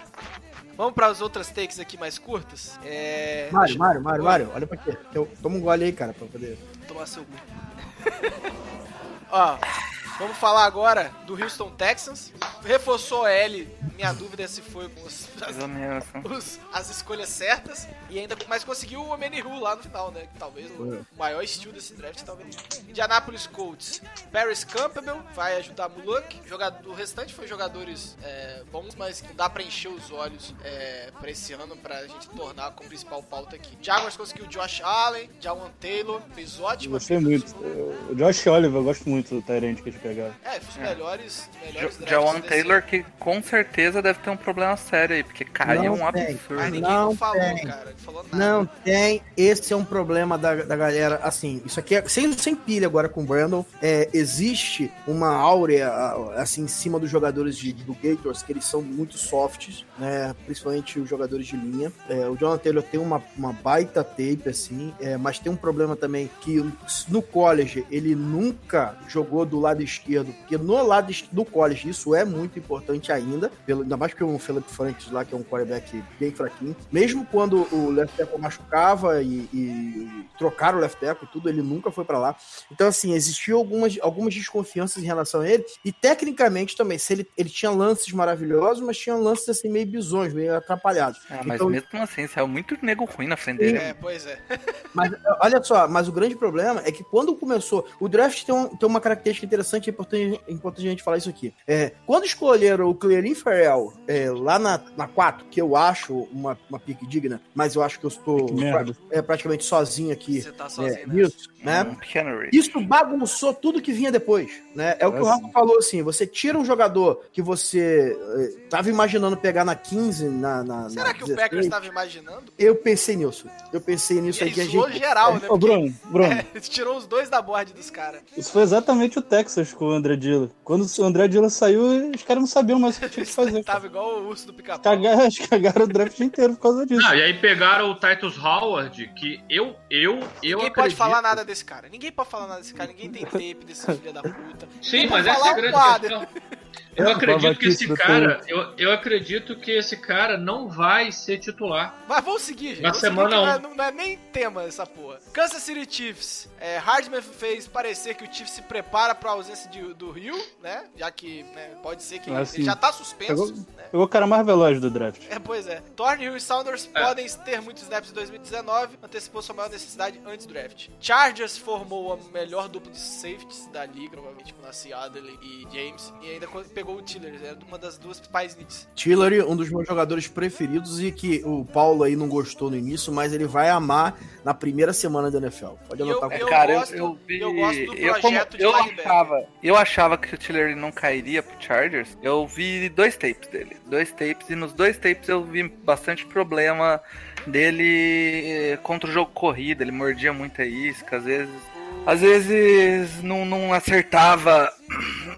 [SPEAKER 1] Vamos para as outras takes aqui mais curtas? É.
[SPEAKER 2] Mário, Mário, Mário, Mário, olha pra quê. Eu, toma um gole aí, cara, pra poder.
[SPEAKER 1] tomar seu [LAUGHS] cu. Vamos falar agora do Houston Texans. Reforçou a L. Minha dúvida é se foi com os,
[SPEAKER 3] assim.
[SPEAKER 1] os- as escolhas certas. E ainda mais conseguiu o Omenihu lá no final, né? Talvez o maior estilo desse draft, talvez. Indianapolis Colts. Paris Campbell vai ajudar. Jogador, o restante foi jogadores é, bons, mas não dá pra encher os olhos é, pra esse ano pra gente tornar como principal pauta aqui. Jaguars conseguiu Josh Allen, Jawan Taylor, fez ótimo.
[SPEAKER 5] Gostei muito. O Josh Oliver, eu gosto muito do Tyrant que eles pegaram.
[SPEAKER 1] É, os melhores, melhores
[SPEAKER 3] Jo-
[SPEAKER 1] drafts
[SPEAKER 3] Jawan Taylor que com certeza deve ter um problema sério aí, porque caiu
[SPEAKER 2] Não
[SPEAKER 3] um
[SPEAKER 2] tem.
[SPEAKER 3] absurdo.
[SPEAKER 1] Ninguém
[SPEAKER 2] Não
[SPEAKER 1] não, falou,
[SPEAKER 2] tem.
[SPEAKER 1] cara. Não falou nada.
[SPEAKER 2] Não tem. Esse é um problema da, da galera. Assim, isso aqui é sem, sem pilha agora com o Brandon. É, existe uma áurea assim em cima dos jogadores de, do Gators que eles são muito softs, né? Principalmente os jogadores de linha. É, o Jonathan Taylor tem uma, uma baita tape, assim, é, mas tem um problema também que no college ele nunca jogou do lado esquerdo, porque no lado do college isso é muito importante ainda, pelo, ainda mais porque o Philip Franks lá, que é um quarterback bem fraquinho. Mesmo quando o left tackle machucava e, e trocaram o left tackle e tudo, ele nunca foi pra lá. Então, assim, existiam algumas, algumas desconfianças em relação a ele, e tecnicamente também, se ele, ele tinha lances maravilhosos, mas tinha lances assim meio bizões, meio atrapalhados.
[SPEAKER 3] Ah, mas
[SPEAKER 2] Então,
[SPEAKER 3] mesmo assim, saiu muito nego ruim na frente dele.
[SPEAKER 1] É, pois é. [LAUGHS]
[SPEAKER 2] mas olha só, mas o grande problema é que quando começou. O draft tem, um- tem uma característica interessante, é importante, é importante a gente falar isso aqui. É, quando escolheram o Clearin Farrell é, lá na, na 4, que eu acho uma, uma pique digna, mas eu acho que eu estou
[SPEAKER 5] Que
[SPEAKER 2] é, praticamente sozinho aqui
[SPEAKER 1] Você tá
[SPEAKER 2] é,
[SPEAKER 1] sozinho, né?
[SPEAKER 2] nisso, né?
[SPEAKER 3] Um Rich.
[SPEAKER 2] Isso bagunçou tudo que vinha depois, né? É o que o
[SPEAKER 5] Assim.
[SPEAKER 2] Rafa falou assim: você tira um jogador que você eh, tava imaginando pegar na 15, na. na
[SPEAKER 1] Será
[SPEAKER 2] na
[SPEAKER 1] que o
[SPEAKER 2] 16.
[SPEAKER 1] Packers estava imaginando?
[SPEAKER 2] Eu pensei nisso. Eu pensei nisso
[SPEAKER 1] E
[SPEAKER 2] aí que a gente.
[SPEAKER 1] geral, né?
[SPEAKER 5] Ô, Bruno, Bruno,
[SPEAKER 1] Porque [LAUGHS] tirou os dois da board dos caras.
[SPEAKER 5] isso foi exatamente o Texas com o André Dilla. Quando o André Dilla saiu, os caras não sabiam mais o que tinha que [LAUGHS] fazer.
[SPEAKER 1] Tava igual o urso do pica-pau.
[SPEAKER 5] Cagaram, acho [LAUGHS] que cagaram o draft inteiro por causa disso.
[SPEAKER 4] Ah, e aí pegaram o Titus Howard, que eu, eu, eu
[SPEAKER 1] Ninguém
[SPEAKER 4] acredito...
[SPEAKER 1] pode falar nada desse cara. Ninguém pode falar nada desse cara. Ninguém tem [LAUGHS] tape desse filho da puta.
[SPEAKER 4] Sim,
[SPEAKER 1] Vou
[SPEAKER 4] mas essa é a grande
[SPEAKER 1] quadro.
[SPEAKER 4] questão. Eu acredito que esse cara, eu, eu acredito que esse cara não vai ser titular.
[SPEAKER 1] Mas vamos seguir, gente.
[SPEAKER 4] Na
[SPEAKER 1] Vamos
[SPEAKER 4] semana
[SPEAKER 1] é,
[SPEAKER 4] um.
[SPEAKER 1] não- não é nem tema essa porra. Kansas City Chiefs. É, Hardman fez parecer que o Chiefs se prepara pra ausência de- do Rio, né? Já que né, pode ser que
[SPEAKER 5] Ah,
[SPEAKER 1] ele já tá suspenso.
[SPEAKER 5] Pegou-
[SPEAKER 1] Né?
[SPEAKER 5] Pegou o cara mais veloz do draft.
[SPEAKER 1] É, pois é. Thornhill e Sounders
[SPEAKER 4] É.
[SPEAKER 1] podem ter muitos snaps em 2019, antecipou sua maior necessidade antes do draft. Chargers formou a melhor dupla de safeties da liga, provavelmente com Adderley e James, e ainda co- pegou o Tillers, era uma das duas principais needs.
[SPEAKER 2] Tillery, um dos meus jogadores preferidos e que o Paulo aí não gostou no início, mas ele vai amar na primeira semana da NFL. Pode
[SPEAKER 1] eu-
[SPEAKER 2] anotar.
[SPEAKER 1] eu-
[SPEAKER 3] Cara, eu,
[SPEAKER 1] gosto-
[SPEAKER 3] eu vi.
[SPEAKER 1] eu gosto do
[SPEAKER 3] eu,
[SPEAKER 1] projeto de
[SPEAKER 3] eu achava, eu achava que o Tiller não cairia pro Chargers. Eu vi dois tapes dele. Dois tapes, e nos dois tapes eu vi bastante problema dele eh, contra o jogo corrido. Ele mordia muita isca, às vezes. Às vezes não, não acertava,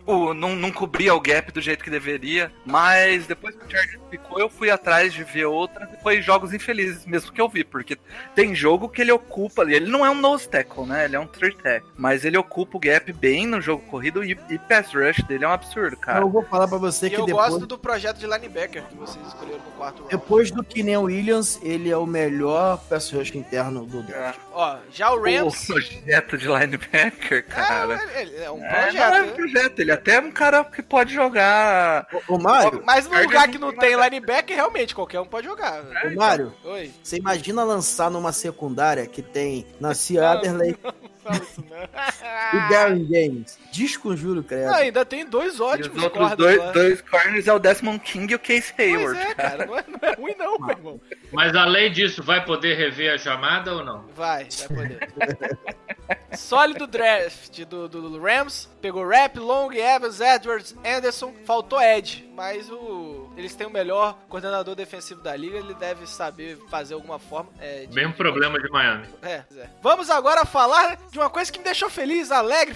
[SPEAKER 3] o, não, não cobria o gap do jeito que deveria. Mas depois que o Chargers ficou, eu fui atrás de ver outras e foi jogos infelizes mesmo que eu vi. Porque tem jogo que ele ocupa ali. Ele não é um nose tackle, né? Ele é um third tackle. Mas ele ocupa o gap bem no jogo corrido e, e pass rush dele é um absurdo, cara.
[SPEAKER 2] Eu vou falar pra você
[SPEAKER 1] E
[SPEAKER 2] que
[SPEAKER 1] eu
[SPEAKER 2] depois,
[SPEAKER 1] gosto do projeto de linebacker que vocês escolheram no quarto round.
[SPEAKER 2] depois do Keenan Williams, ele é o melhor pass rush interno do draft.
[SPEAKER 3] É.
[SPEAKER 1] Ó, já o Rams...
[SPEAKER 3] O projeto de linebacker, cara.
[SPEAKER 1] É, ele é um
[SPEAKER 3] É,
[SPEAKER 1] projeto.
[SPEAKER 3] é
[SPEAKER 1] né?
[SPEAKER 3] Projeto, ele até é um cara que pode jogar.
[SPEAKER 2] Ô, ô Mário,
[SPEAKER 1] Mas no lugar que não
[SPEAKER 3] tem
[SPEAKER 1] tem linebacker, realmente, qualquer um pode jogar.
[SPEAKER 2] ô, Mário,
[SPEAKER 1] Oi.
[SPEAKER 2] você imagina lançar numa secundária que tem Nassi Adderley
[SPEAKER 1] Fala isso, não. [LAUGHS]
[SPEAKER 2] e Darren James. Desconjuro, credo.
[SPEAKER 1] Não, ainda tem dois
[SPEAKER 3] E
[SPEAKER 1] ótimos
[SPEAKER 3] os outros dois,
[SPEAKER 1] lá.
[SPEAKER 3] dois corners é o Desmond King e o Case
[SPEAKER 1] Pois
[SPEAKER 3] Hayward.
[SPEAKER 1] é, cara, não é, não é ruim não, meu irmão.
[SPEAKER 4] Mas além disso, vai poder rever a chamada ou não?
[SPEAKER 1] Vai, vai poder. [LAUGHS] Sólido draft do, do, Rams. Pegou Rap, Long, Evans, Edwards, Anderson. Faltou Ed, mas o eles têm o melhor coordenador defensivo da liga. Ele deve saber fazer alguma forma. É, de-
[SPEAKER 4] Mesmo problema de Miami.
[SPEAKER 1] É, é. Vamos agora falar de uma coisa que me deixou feliz, alegre,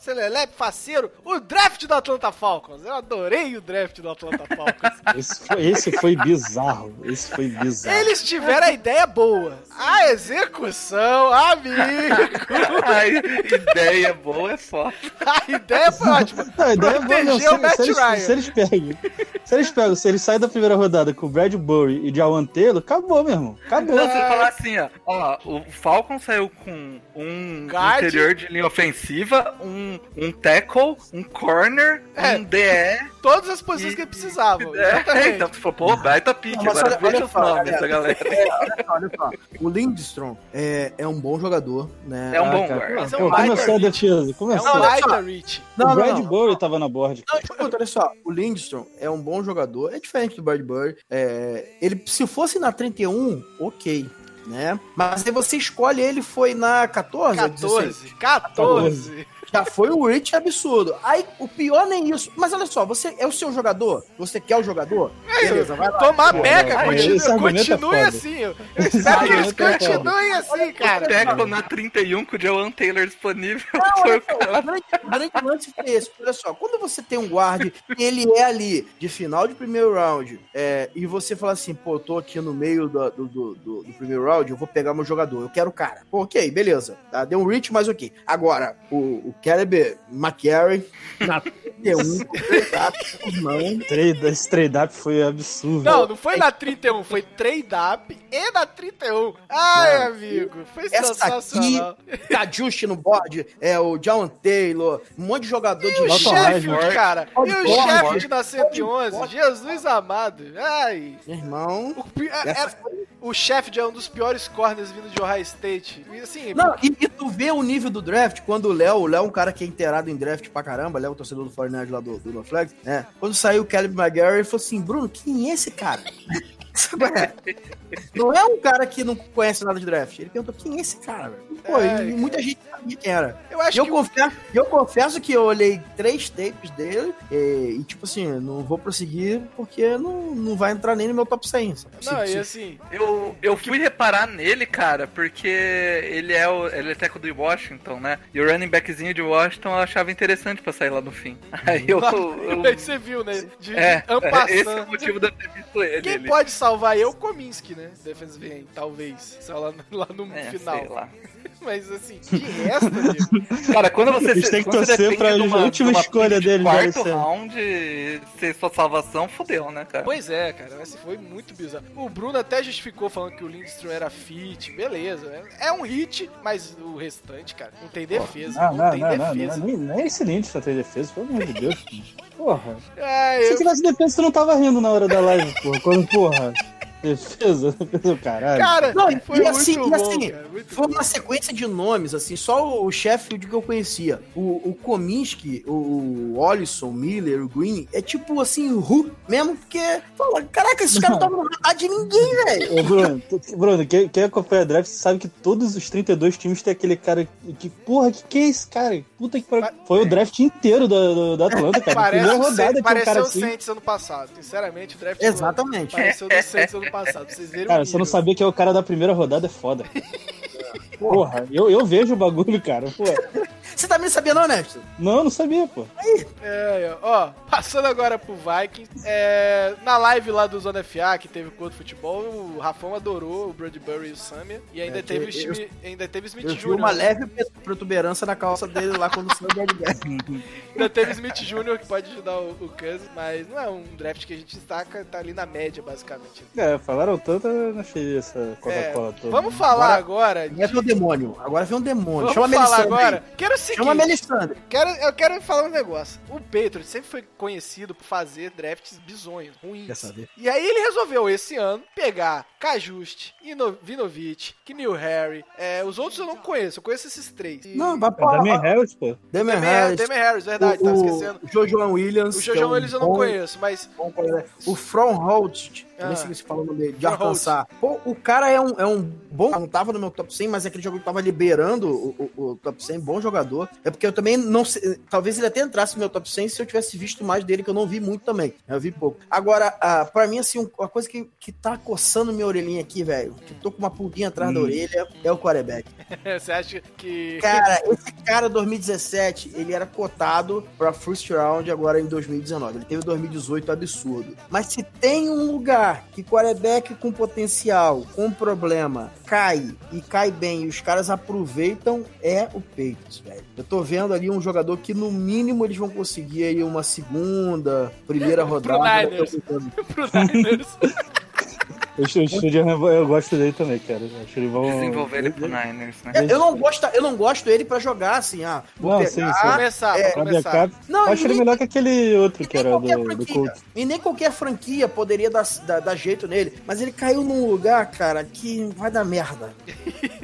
[SPEAKER 1] celelepe, faceiro. O draft do Atlanta Falcons. Eu adorei o draft do Atlanta Falcons. [LAUGHS]
[SPEAKER 5] Esse foi, esse foi bizarro. Esse foi bizarro.
[SPEAKER 1] Eles tiveram a ideia boa. A execução, amigo. [LAUGHS]
[SPEAKER 3] A ideia boa é foda.
[SPEAKER 1] A ideia foi ótima.
[SPEAKER 5] Não, a ideia é boa, não.
[SPEAKER 1] Proteger o Matt
[SPEAKER 5] se, eles,
[SPEAKER 1] Ryan.
[SPEAKER 5] se eles pegam, se eles pegam, se eles saem da primeira rodada com o Bradbury e Jawan Taylor, acabou, meu irmão. Acabou.
[SPEAKER 3] Não, você falar assim, ó, ó, o Falcon saiu com um
[SPEAKER 1] Guard.
[SPEAKER 3] interior de linha ofensiva, um, um tackle, um corner,
[SPEAKER 1] É.
[SPEAKER 3] um DE.
[SPEAKER 1] Todas as posições que ele precisava. [LAUGHS]
[SPEAKER 3] É,
[SPEAKER 1] Exatamente.
[SPEAKER 3] então você falou, pô, baita pique,
[SPEAKER 2] Não,
[SPEAKER 3] agora
[SPEAKER 2] olha-
[SPEAKER 3] veja
[SPEAKER 2] olha só, galera.
[SPEAKER 3] da [LAUGHS] galera.
[SPEAKER 2] É, olha só, olha só. O Lindstrom é, é um bom jogador, né?
[SPEAKER 3] É um bom
[SPEAKER 5] cara,
[SPEAKER 3] guard.
[SPEAKER 1] É um
[SPEAKER 5] começou.
[SPEAKER 1] É
[SPEAKER 5] Começou.
[SPEAKER 1] um
[SPEAKER 2] olha
[SPEAKER 1] baita
[SPEAKER 2] só.
[SPEAKER 1] reach.
[SPEAKER 2] Não,
[SPEAKER 5] o
[SPEAKER 2] não.
[SPEAKER 5] Bradbury tava na board.
[SPEAKER 2] Não, escuta, olha só, o Lindstrom é um bom jogador, é diferente do Bradbury. É, ele, se fosse na 31, ok, né? Mas aí você escolhe ele, foi na 14? ou 16?
[SPEAKER 1] 14. 14.
[SPEAKER 2] Já foi um reach absurdo. Aí, o pior nem isso. Mas olha só, você é o seu jogador? Você quer o jogador? Beleza, vai lá.
[SPEAKER 1] Tomar beca, continue,
[SPEAKER 5] é
[SPEAKER 1] continue
[SPEAKER 5] foda.
[SPEAKER 1] assim. Eu espero que eles
[SPEAKER 5] é
[SPEAKER 1] continuem assim, cara.
[SPEAKER 3] Tackle na 31 com o Joan Taylor disponível.
[SPEAKER 2] Não, olha só, o grande, lance foi esse. Olha só, quando você tem um guard e ele é ali de final de primeiro round é, e você fala assim, pô, eu tô aqui no meio do, do, do- do- do primeiro round, eu vou pegar meu jogador, eu quero o cara. Pô, ok, beleza. Tá, deu um reach, mas ok. Agora, o, o Caleb McCary na 31, não. [LAUGHS]
[SPEAKER 5] Trade, esse trade-up foi absurdo.
[SPEAKER 1] Não, não foi na 31, foi trade-up e na 31. Ai, amigo, foi
[SPEAKER 2] Essa
[SPEAKER 1] sensacional.
[SPEAKER 2] Cajuste no board, é o John Taylor, um monte de jogador de
[SPEAKER 1] E o
[SPEAKER 5] Dalton
[SPEAKER 1] Sheffield,
[SPEAKER 5] Wagner.
[SPEAKER 1] cara. E o Sheffield na 111. Jesus amado. Ai.
[SPEAKER 2] Meu irmão.
[SPEAKER 1] O, é-
[SPEAKER 2] Essa
[SPEAKER 1] é- o Sheffield é um dos piores corners vindo de Ohio State. E assim,
[SPEAKER 2] Não, e, e tu vê o nível do draft, quando o Léo, o Léo é um cara que é inteirado em draft pra caramba, Léo, torcedor do Fortnite lá do, do No Flags, né? Quando saiu o Caleb McGarry, ele falou assim, Bruno, quem é esse cara? É? Não é um cara que não conhece nada de draft. Ele perguntou, quem é esse cara? velho? Pô,
[SPEAKER 1] É,
[SPEAKER 2] e muita gente sabia quem era.
[SPEAKER 1] eu acho
[SPEAKER 2] eu,
[SPEAKER 1] que
[SPEAKER 2] confesso, eu confesso que eu olhei três tapes dele e, e, tipo assim, não vou prosseguir porque não, não vai entrar nem no meu top 100. sabe?
[SPEAKER 1] Não,
[SPEAKER 2] Se-
[SPEAKER 1] e assim,
[SPEAKER 3] Eu, eu fui reparar nele, cara, porque ele é o ele é teco de Washington, né? E o running backzinho de Washington eu achava interessante pra sair lá no fim. Aí eu. [LAUGHS] eu-
[SPEAKER 1] aí você viu, né? De
[SPEAKER 3] é,
[SPEAKER 1] ampassando.
[SPEAKER 3] esse é o motivo de eu ter visto ele.
[SPEAKER 1] Quem
[SPEAKER 3] ele.
[SPEAKER 1] pode salvar eu, Kominski, né? Defensive end, talvez. Só lá, no- [LAUGHS] lá no
[SPEAKER 3] É,
[SPEAKER 1] final.
[SPEAKER 3] sei lá. [LAUGHS]
[SPEAKER 1] Mas assim, de resto, amigo, [LAUGHS]
[SPEAKER 3] Cara, quando você
[SPEAKER 5] Eles têm que
[SPEAKER 3] você
[SPEAKER 5] torcer pra
[SPEAKER 3] uma-
[SPEAKER 5] última
[SPEAKER 3] uma
[SPEAKER 5] escolha
[SPEAKER 3] de
[SPEAKER 5] dele
[SPEAKER 3] Quarto
[SPEAKER 5] esse
[SPEAKER 3] round ser sua salvação, fodeu, né, cara?
[SPEAKER 1] Pois é, cara, mas foi muito bizarro. O Bruno até justificou falando que o Lindstrom era fit, beleza. né? É um hit, mas o restante, cara, não tem defesa.
[SPEAKER 5] Não,
[SPEAKER 1] Não,
[SPEAKER 5] não,
[SPEAKER 1] tem
[SPEAKER 5] não, não,
[SPEAKER 1] defesa.
[SPEAKER 5] não, nem, nem esse só tem defesa, pelo amor de Deus. [LAUGHS] Porra. Se
[SPEAKER 1] eu...
[SPEAKER 5] tivesse defesa, tu não tava rindo na hora da live, porra. Quando, porra. Defesa, defesa, caralho.
[SPEAKER 1] Cara,
[SPEAKER 2] Não, e-
[SPEAKER 1] foi
[SPEAKER 2] e
[SPEAKER 1] muito
[SPEAKER 2] assim, e
[SPEAKER 1] bom,
[SPEAKER 2] assim,
[SPEAKER 1] cara, muito
[SPEAKER 2] Foi
[SPEAKER 1] bom.
[SPEAKER 2] uma sequência de nomes, assim, só o Sheffield que eu conhecia. O, o Kominski, o, o Olisson, o Miller, o Green, é tipo assim, Ru mesmo, porque, fala, caraca, esses caras não estavam no radar de ninguém, velho.
[SPEAKER 5] Bruno, Bruno, quem, quem acompanha draft sabe que todos os 32 times tem aquele cara que, porra, que que é esse cara? Puta que pariu. Foi o draft inteiro da, da Atlanta, cara.
[SPEAKER 1] Parece o
[SPEAKER 5] rodada um
[SPEAKER 1] pareceu o
[SPEAKER 5] assim.
[SPEAKER 1] Saints ano passado. Sinceramente, o draft
[SPEAKER 2] Exatamente.
[SPEAKER 1] pareceu do Saints ano passado. Pra vocês verem
[SPEAKER 5] Cara, você não sabia que é o cara da primeira rodada é foda. [LAUGHS] Porra, eu, eu vejo o bagulho, cara. Pô.
[SPEAKER 2] Você também sabia não, Neto?
[SPEAKER 5] Não, não sabia, pô.
[SPEAKER 1] É, é. ó, passando agora pro Vikings, é, na live lá do Zona FA, que teve o de futebol, o Rafão adorou o Bradbury e o Samia, e ainda
[SPEAKER 2] É,
[SPEAKER 1] teve, o
[SPEAKER 2] eu-
[SPEAKER 1] Smith- ainda teve Smith
[SPEAKER 2] Eu
[SPEAKER 1] Jr.
[SPEAKER 2] uma leve protuberância na calça dele lá quando saiu o Dead Guy.
[SPEAKER 1] Ainda teve Smith Jr. que pode ajudar o, o Cousins, mas não é um draft que a gente destaca, tá ali na média, basicamente.
[SPEAKER 5] É, falaram tanto, eu não achei essa
[SPEAKER 1] É,
[SPEAKER 5] Coca-Cola toda.
[SPEAKER 1] vamos falar agora. de-
[SPEAKER 2] Agora vem o demônio. Agora vem um demônio.
[SPEAKER 1] Vamos
[SPEAKER 2] Chama
[SPEAKER 1] falar agora.
[SPEAKER 2] aí.
[SPEAKER 1] Quero seguinte.
[SPEAKER 2] Chama a Melisandre.
[SPEAKER 1] Quero, eu quero falar um negócio. O Patriots sempre foi conhecido por fazer drafts bizonhos, ruins.
[SPEAKER 2] Quer saber?
[SPEAKER 1] E aí ele resolveu esse ano pegar Kajuste, Ino- Vinovich, Kneel Harry. É, os outros eu não conheço, eu conheço esses três. E-
[SPEAKER 2] Não, vai
[SPEAKER 5] É
[SPEAKER 2] pra
[SPEAKER 5] Damian Harris, pô.
[SPEAKER 2] Damian Harris.
[SPEAKER 1] Damian Harris, verdade, tava esquecendo.
[SPEAKER 2] O Jojo Williams.
[SPEAKER 1] O
[SPEAKER 2] que é
[SPEAKER 1] Jojo
[SPEAKER 2] um
[SPEAKER 1] Williams eu não
[SPEAKER 2] bom-
[SPEAKER 1] conheço, mas
[SPEAKER 2] bom. O From Holt,
[SPEAKER 1] Ah.
[SPEAKER 2] nem sei se fala o nome dele, de Arkansas. Pô, o cara é um, é um bom. Não tava no meu top 100, mas é aquele jogo que tava liberando o, o- o top 100, bom jogador. É porque eu também não sei. Talvez ele até entrasse no meu top 100 se eu tivesse visto mais dele, que eu não vi muito também. Eu vi pouco. Agora, ah, pra mim, assim, um- uma coisa que, que tá coçando minha orelhinha aqui, velho, que tô com uma pulguinha atrás da orelha, é o quarterback. [LAUGHS]
[SPEAKER 1] você acha que.
[SPEAKER 2] Cara, esse cara 2017, ele era cotado pra first round agora em 2019. Ele teve 2018 absurdo. Mas se tem um lugar que quarterback com potencial, com problema, cai e cai bem e os caras aproveitam, é o Patriots, velho. Eu tô vendo ali um jogador que no mínimo eles vão conseguir aí uma segunda, primeira [LAUGHS] rodada.
[SPEAKER 1] Niners. [LAUGHS] pro Niners. [LAUGHS]
[SPEAKER 5] O Studian, eu gosto dele também, cara. Acho que eles vão.
[SPEAKER 3] Desenvolver ele pro Niners, né?
[SPEAKER 2] Eu, eu não gosto, eu não gosto dele pra jogar assim, ah, vou
[SPEAKER 5] Não,
[SPEAKER 2] pegar-
[SPEAKER 5] sim, sim.
[SPEAKER 1] começar,
[SPEAKER 2] é,
[SPEAKER 1] pra começar.
[SPEAKER 5] backup.
[SPEAKER 2] Não,
[SPEAKER 5] Eu acho ele melhor que aquele outro que era do, do. Colts.
[SPEAKER 2] E nem qualquer franquia poderia dar, dar, dar jeito nele. Mas ele caiu num lugar, cara, que vai dar merda.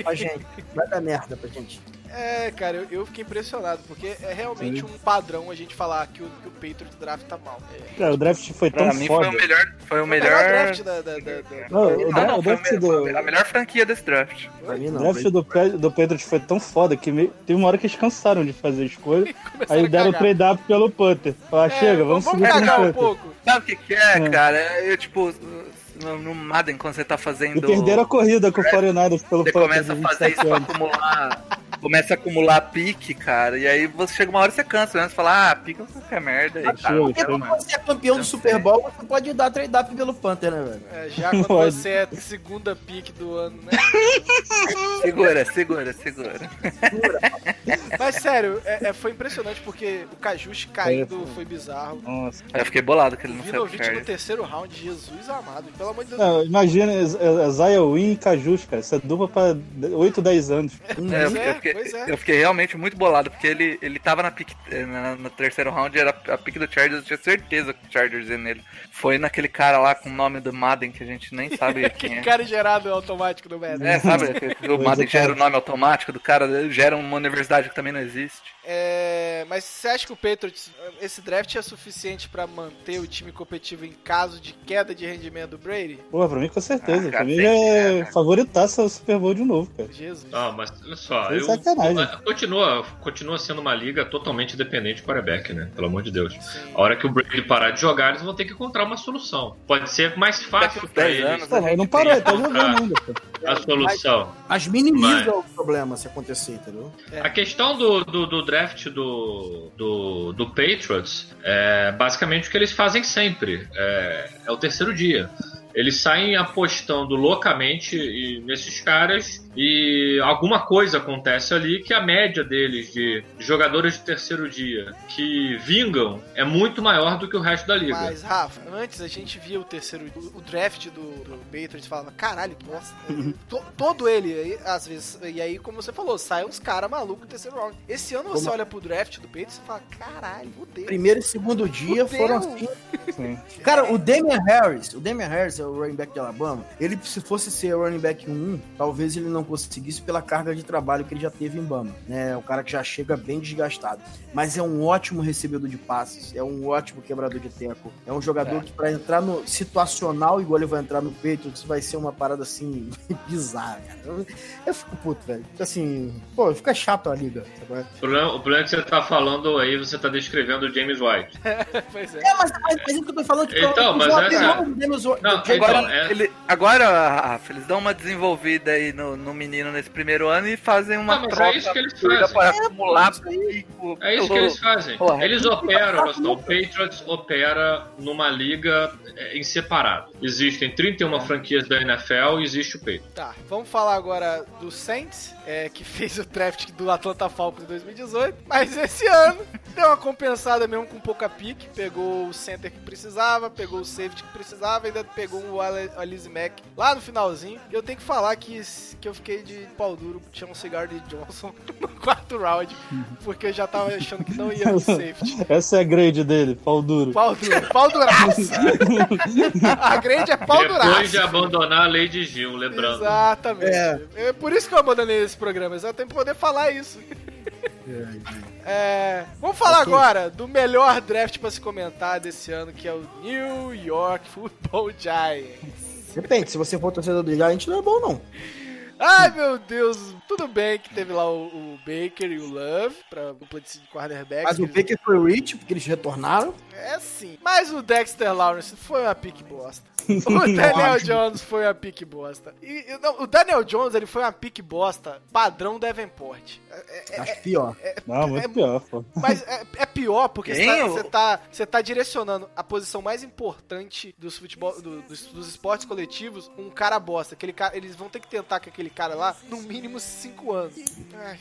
[SPEAKER 2] pra gente. Vai dar merda pra gente.
[SPEAKER 1] É, cara, eu, eu fiquei impressionado, porque é realmente um padrão a gente falar que o, que o Patriots draft tá mal. É,
[SPEAKER 5] Cara, o draft foi tão
[SPEAKER 3] Pra mim
[SPEAKER 5] foda.
[SPEAKER 3] foi o melhor. Foi o
[SPEAKER 1] melhor
[SPEAKER 3] melhor.
[SPEAKER 1] draft da, da, da- da-
[SPEAKER 5] Não, o,
[SPEAKER 3] não,
[SPEAKER 5] o
[SPEAKER 3] foi,
[SPEAKER 5] draft
[SPEAKER 3] me-
[SPEAKER 5] do,
[SPEAKER 3] a melhor franquia desse draft.
[SPEAKER 2] Pra mim
[SPEAKER 5] o
[SPEAKER 2] não.
[SPEAKER 5] draft
[SPEAKER 2] foi-
[SPEAKER 5] do, Pe- do Patriots foi tão foda que meio, teve uma hora que eles cansaram de fazer [LAUGHS] a escolha. Aí deram o trade up pelo Panther. Falaram,
[SPEAKER 1] É,
[SPEAKER 5] chega, vamos,
[SPEAKER 1] vamos
[SPEAKER 5] seguir o
[SPEAKER 1] cagar um pouco.
[SPEAKER 3] Sabe o que, que é,
[SPEAKER 5] É.
[SPEAKER 3] cara? Eu, tipo, no, no Madden, quando você tá fazendo.
[SPEAKER 5] E perderam a corrida com o 49ers pelo
[SPEAKER 3] Você
[SPEAKER 5] Panther.
[SPEAKER 3] começa a fazer isso
[SPEAKER 5] 27
[SPEAKER 3] pra acumular. Começa a acumular pique, cara. E aí você chega uma hora e você cansa, né? Você fala, ah, pique é merda aí, cara.
[SPEAKER 5] Chega,
[SPEAKER 3] Não
[SPEAKER 5] chega.
[SPEAKER 3] quero
[SPEAKER 2] Quando você é campeão do Super Bowl, você pode dar trade up pelo Panther, né, velho?
[SPEAKER 1] É, já quando
[SPEAKER 5] Pode.
[SPEAKER 1] você é segunda pick do ano, né? [LAUGHS]
[SPEAKER 3] Segura, segura, segura.
[SPEAKER 1] Mas sério, é- é, foi impressionante porque o Kajushi caindo foi bizarro.
[SPEAKER 5] Nossa.
[SPEAKER 3] Eu fiquei bolado que ele
[SPEAKER 1] O
[SPEAKER 3] não saiu
[SPEAKER 1] Vinovich no terceiro round, Jesus amado, pelo amor de Deus.
[SPEAKER 5] Não, imagina, é- é Zaya Win e Cajus, cara. Isso é dupla pra 8, 10 anos.
[SPEAKER 3] É, eu, fiquei,
[SPEAKER 1] é,
[SPEAKER 3] eu fiquei-
[SPEAKER 1] pois é.
[SPEAKER 3] eu fiquei realmente muito bolado, porque ele, ele tava na pique, eh, na- no terceiro round, era a pique do Chargers, eu tinha certeza que o Chargers ia nele. Foi naquele cara lá com o nome do Madden, que a gente nem sabe [LAUGHS] quem
[SPEAKER 1] Que
[SPEAKER 3] é.
[SPEAKER 1] cara gerado automático do Madden.
[SPEAKER 3] É, sabe? [LAUGHS] O Madden
[SPEAKER 5] é,
[SPEAKER 3] gera o nome automático do cara, gera uma universidade que também não existe.
[SPEAKER 1] É, mas você acha que o Patriots, esse draft é suficiente pra manter o time competitivo em caso de queda de rendimento do Brady?
[SPEAKER 5] Pô, pra mim com certeza.
[SPEAKER 3] Ah,
[SPEAKER 5] pra mim é favoritaço ao Super Bowl de novo, cara.
[SPEAKER 1] Jesus.
[SPEAKER 4] Ah, mas olha só,
[SPEAKER 5] Foi
[SPEAKER 4] eu,
[SPEAKER 5] sacanagem.
[SPEAKER 4] continua, continua sendo uma liga totalmente dependente de quarterback, né? Pelo amor de Deus.
[SPEAKER 1] Sim.
[SPEAKER 4] A hora que o Brady parar de jogar, eles vão ter que encontrar uma solução. Pode ser mais fácil pra
[SPEAKER 3] 10
[SPEAKER 4] eles
[SPEAKER 3] anos,
[SPEAKER 5] Pô, mas não parou, ele tá jogando ainda, pô.
[SPEAKER 4] a solução.
[SPEAKER 2] Mas minimiza o problema se acontecer, entendeu?
[SPEAKER 4] A questão do, do, do draft do, do, do Patriots é basicamente o que eles fazem sempre. É, é o terceiro dia. Eles saem apostando loucamente nesses caras e alguma coisa acontece ali que a média deles de jogadores de terceiro dia que vingam é muito maior do que o resto da liga.
[SPEAKER 1] Mas, Rafa, antes a gente via o terceiro, o, o draft do, do Patriots e falava, caralho, que bosta. To- todo ele, aí, às vezes, e aí, como você falou, sai uns caras malucos no terceiro round. Esse ano você
[SPEAKER 2] Como-
[SPEAKER 1] olha pro draft do Patriots e fala, caralho, fudeu.
[SPEAKER 2] Primeiro e segundo dia
[SPEAKER 1] Fudeu.
[SPEAKER 2] foram assim.
[SPEAKER 5] Sim.
[SPEAKER 2] Cara, o Damian Harris, o Damian Harris é o running back de Alabama. Ele, se fosse ser running back 1, talvez ele não conseguisse pela carga de trabalho que ele já teve em Bama. Né? É um cara que já chega bem desgastado. Mas é um ótimo recebedor de passes, é um ótimo quebrador de teco. É um jogador que, pra entrar no situacional, igual ele vai entrar no Patriots, vai ser uma parada assim, [LAUGHS] bizarra, cara. Eu, eu fico puto, velho. Assim, pô, fica chato a liga. sabe?
[SPEAKER 4] O problema, o problema é que você tá falando aí, você tá descrevendo o James White. [LAUGHS]
[SPEAKER 1] pois é.
[SPEAKER 2] É, mas, mas, mas isso que eu tô falando que
[SPEAKER 4] Então, mas
[SPEAKER 2] o
[SPEAKER 4] essa-
[SPEAKER 2] James- James-
[SPEAKER 4] Não,
[SPEAKER 2] James-
[SPEAKER 4] então,
[SPEAKER 3] Agora,
[SPEAKER 4] é-
[SPEAKER 3] ele, agora, Rafa, eles dão uma desenvolvida aí no, no menino nesse primeiro ano e fazem uma
[SPEAKER 4] Não, mas é
[SPEAKER 3] troca
[SPEAKER 4] isso que eles fazem.
[SPEAKER 3] para acumular pico.
[SPEAKER 4] É isso que eles fazem.
[SPEAKER 3] Porra.
[SPEAKER 4] Eles operam, o Patriots opera numa liga é, em separado. Existem 31 franquias da NFL e existe o Patriots.
[SPEAKER 1] Tá, vamos falar agora do Saints, é, que [LAUGHS] fez o draft do Atlanta Falcons em 2018, mas esse ano deu uma compensada mesmo com pouca pique, pegou o center que precisava, pegou o safety que precisava, ainda pegou o Alice Mack lá no finalzinho. E eu tenho que falar que, que eu fiquei de pau duro, tinha um cigar de Johnson [LAUGHS] no quarto round, porque eu já tava achando que não ia pro safety. [LAUGHS]
[SPEAKER 5] Essa é a grade dele, pau duro.
[SPEAKER 1] Pau duro, pau duraço. [LAUGHS] A grande é pau
[SPEAKER 4] Depois
[SPEAKER 1] duraço.
[SPEAKER 4] de abandonar a Lady Gil, lembrando.
[SPEAKER 1] Exatamente.
[SPEAKER 2] É.
[SPEAKER 1] É. por isso que eu abandonei esse programa, exatamente pra poder falar isso. É, vamos falar
[SPEAKER 2] Ok.
[SPEAKER 1] agora do melhor draft pra se comentar desse ano, que é o New York Football Giants.
[SPEAKER 2] Depende, se você for torcedor do Giants, não é bom, não.
[SPEAKER 1] Ai meu Deus, tudo bem que teve lá o, o Baker e o Love pra dupla de quarterbacks.
[SPEAKER 2] Mas o
[SPEAKER 1] que
[SPEAKER 2] Baker foi o Rich, porque eles retornaram.
[SPEAKER 1] É sim. Mas o Dexter Lawrence foi uma pique bosta. [LAUGHS] O Daniel Jones foi uma pique bosta. E, não, o Daniel Jones ele foi uma pique bosta padrão Davenport. É- é-
[SPEAKER 2] Acho pior.
[SPEAKER 5] Não, muito
[SPEAKER 1] é-
[SPEAKER 5] pior, pô.
[SPEAKER 1] Mas é, é pior porque você tá, você tá, tá direcionando a posição mais importante dos futebol, do- dos, dos esportes coletivos um cara bosta. Aquele cara, eles vão ter que tentar com aquele cara lá no mínimo 5 anos. Ai,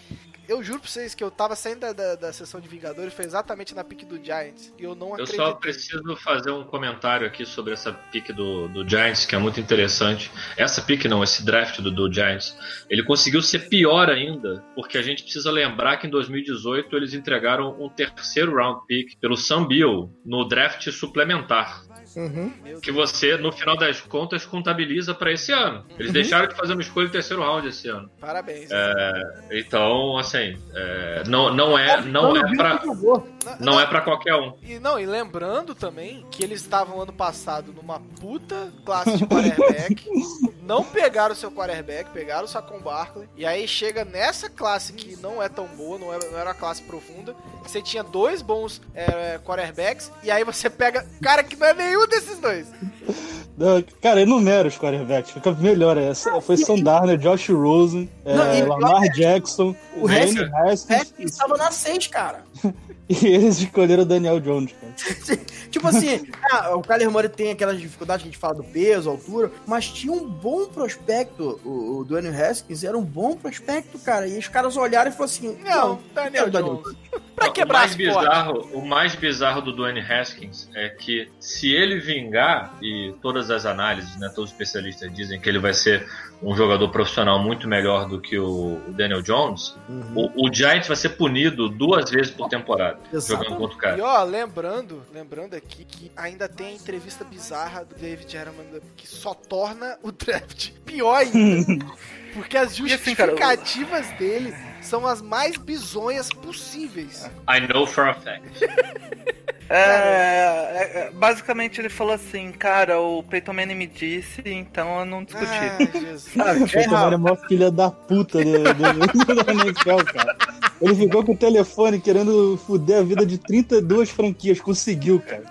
[SPEAKER 1] eu juro pra vocês que eu tava saindo da, da, da sessão de Vingadores, foi exatamente na pique do Giants. E eu não
[SPEAKER 4] Eu
[SPEAKER 1] acreditei.
[SPEAKER 4] só preciso fazer um comentário aqui sobre essa pick do, do Giants, que é muito interessante. Essa pick não, esse draft do, do Giants. Ele conseguiu ser pior ainda, porque a gente precisa lembrar que em 2018 eles entregaram um terceiro round pick pelo Sam Bill no draft suplementar.
[SPEAKER 2] Uhum.
[SPEAKER 4] Que você, no final das contas, contabiliza para esse ano. Eles deixaram de fazer uma escolha de terceiro round esse ano.
[SPEAKER 1] Parabéns.
[SPEAKER 4] É. Então, assim, assim, é, não, não é, não é pra, não. é pra qualquer um.
[SPEAKER 1] E não, e lembrando também que eles estavam ano passado numa puta classe de quarterback, [LAUGHS] não pegaram o seu quarterback, pegaram o Saquon Barkley, e aí chega nessa classe que não é tão boa, não, é, não era uma classe profunda, que você tinha dois bons é, quarterbacks, e aí você pega cara que não é nenhum desses dois.
[SPEAKER 5] Não, Cara, enumera os quarterbacks, fica melhor essa. Foi Sam Darnold, Josh Rosen, é,
[SPEAKER 2] Não, e-
[SPEAKER 5] Lamar Jackson,
[SPEAKER 2] O Haskins-
[SPEAKER 5] Haskins,
[SPEAKER 2] Haskins estava na 6, cara. [LAUGHS]
[SPEAKER 5] e eles escolheram o Daniel Jones, cara. [LAUGHS]
[SPEAKER 2] tipo assim, [LAUGHS] ah, o Kyler Murray tem aquelas dificuldades que a gente fala do peso, altura, mas tinha um bom prospecto. O, o Dwayne Haskins era um bom prospecto, cara. E os caras olharam e falaram assim:
[SPEAKER 1] Não, Daniel
[SPEAKER 2] Daniel
[SPEAKER 1] Jones. [LAUGHS] Pra
[SPEAKER 4] o
[SPEAKER 1] quebrar
[SPEAKER 4] mais
[SPEAKER 1] as portas.
[SPEAKER 4] bizarro, o mais bizarro do Dwayne Haskins é que se ele vingar e todas as análises, né, todos os especialistas dizem que ele vai ser um jogador profissional muito melhor do que o Daniel Jones,
[SPEAKER 2] Uhum.
[SPEAKER 4] o, o Giants vai ser punido duas vezes por temporada
[SPEAKER 2] Exatamente.
[SPEAKER 4] jogando contra o
[SPEAKER 1] E
[SPEAKER 4] cara.
[SPEAKER 1] ó, lembrando, lembrando aqui que ainda tem a entrevista bizarra do David Edelman que só torna o draft pior ainda. [LAUGHS] Porque as
[SPEAKER 3] E assim,
[SPEAKER 1] justificativas dele são as mais bizonhas possíveis.
[SPEAKER 4] I know for a fact. [LAUGHS]
[SPEAKER 3] É, é, é, basicamente ele falou assim, cara, o Peyton Manning me disse, então eu não discuti.
[SPEAKER 1] Ai, Jesus.
[SPEAKER 2] Ah,
[SPEAKER 5] O Peyton Manning é maior filha da puta do, do, da NFL, cara. Ele ficou com o telefone querendo fuder a vida de 32 franquias. Conseguiu, cara.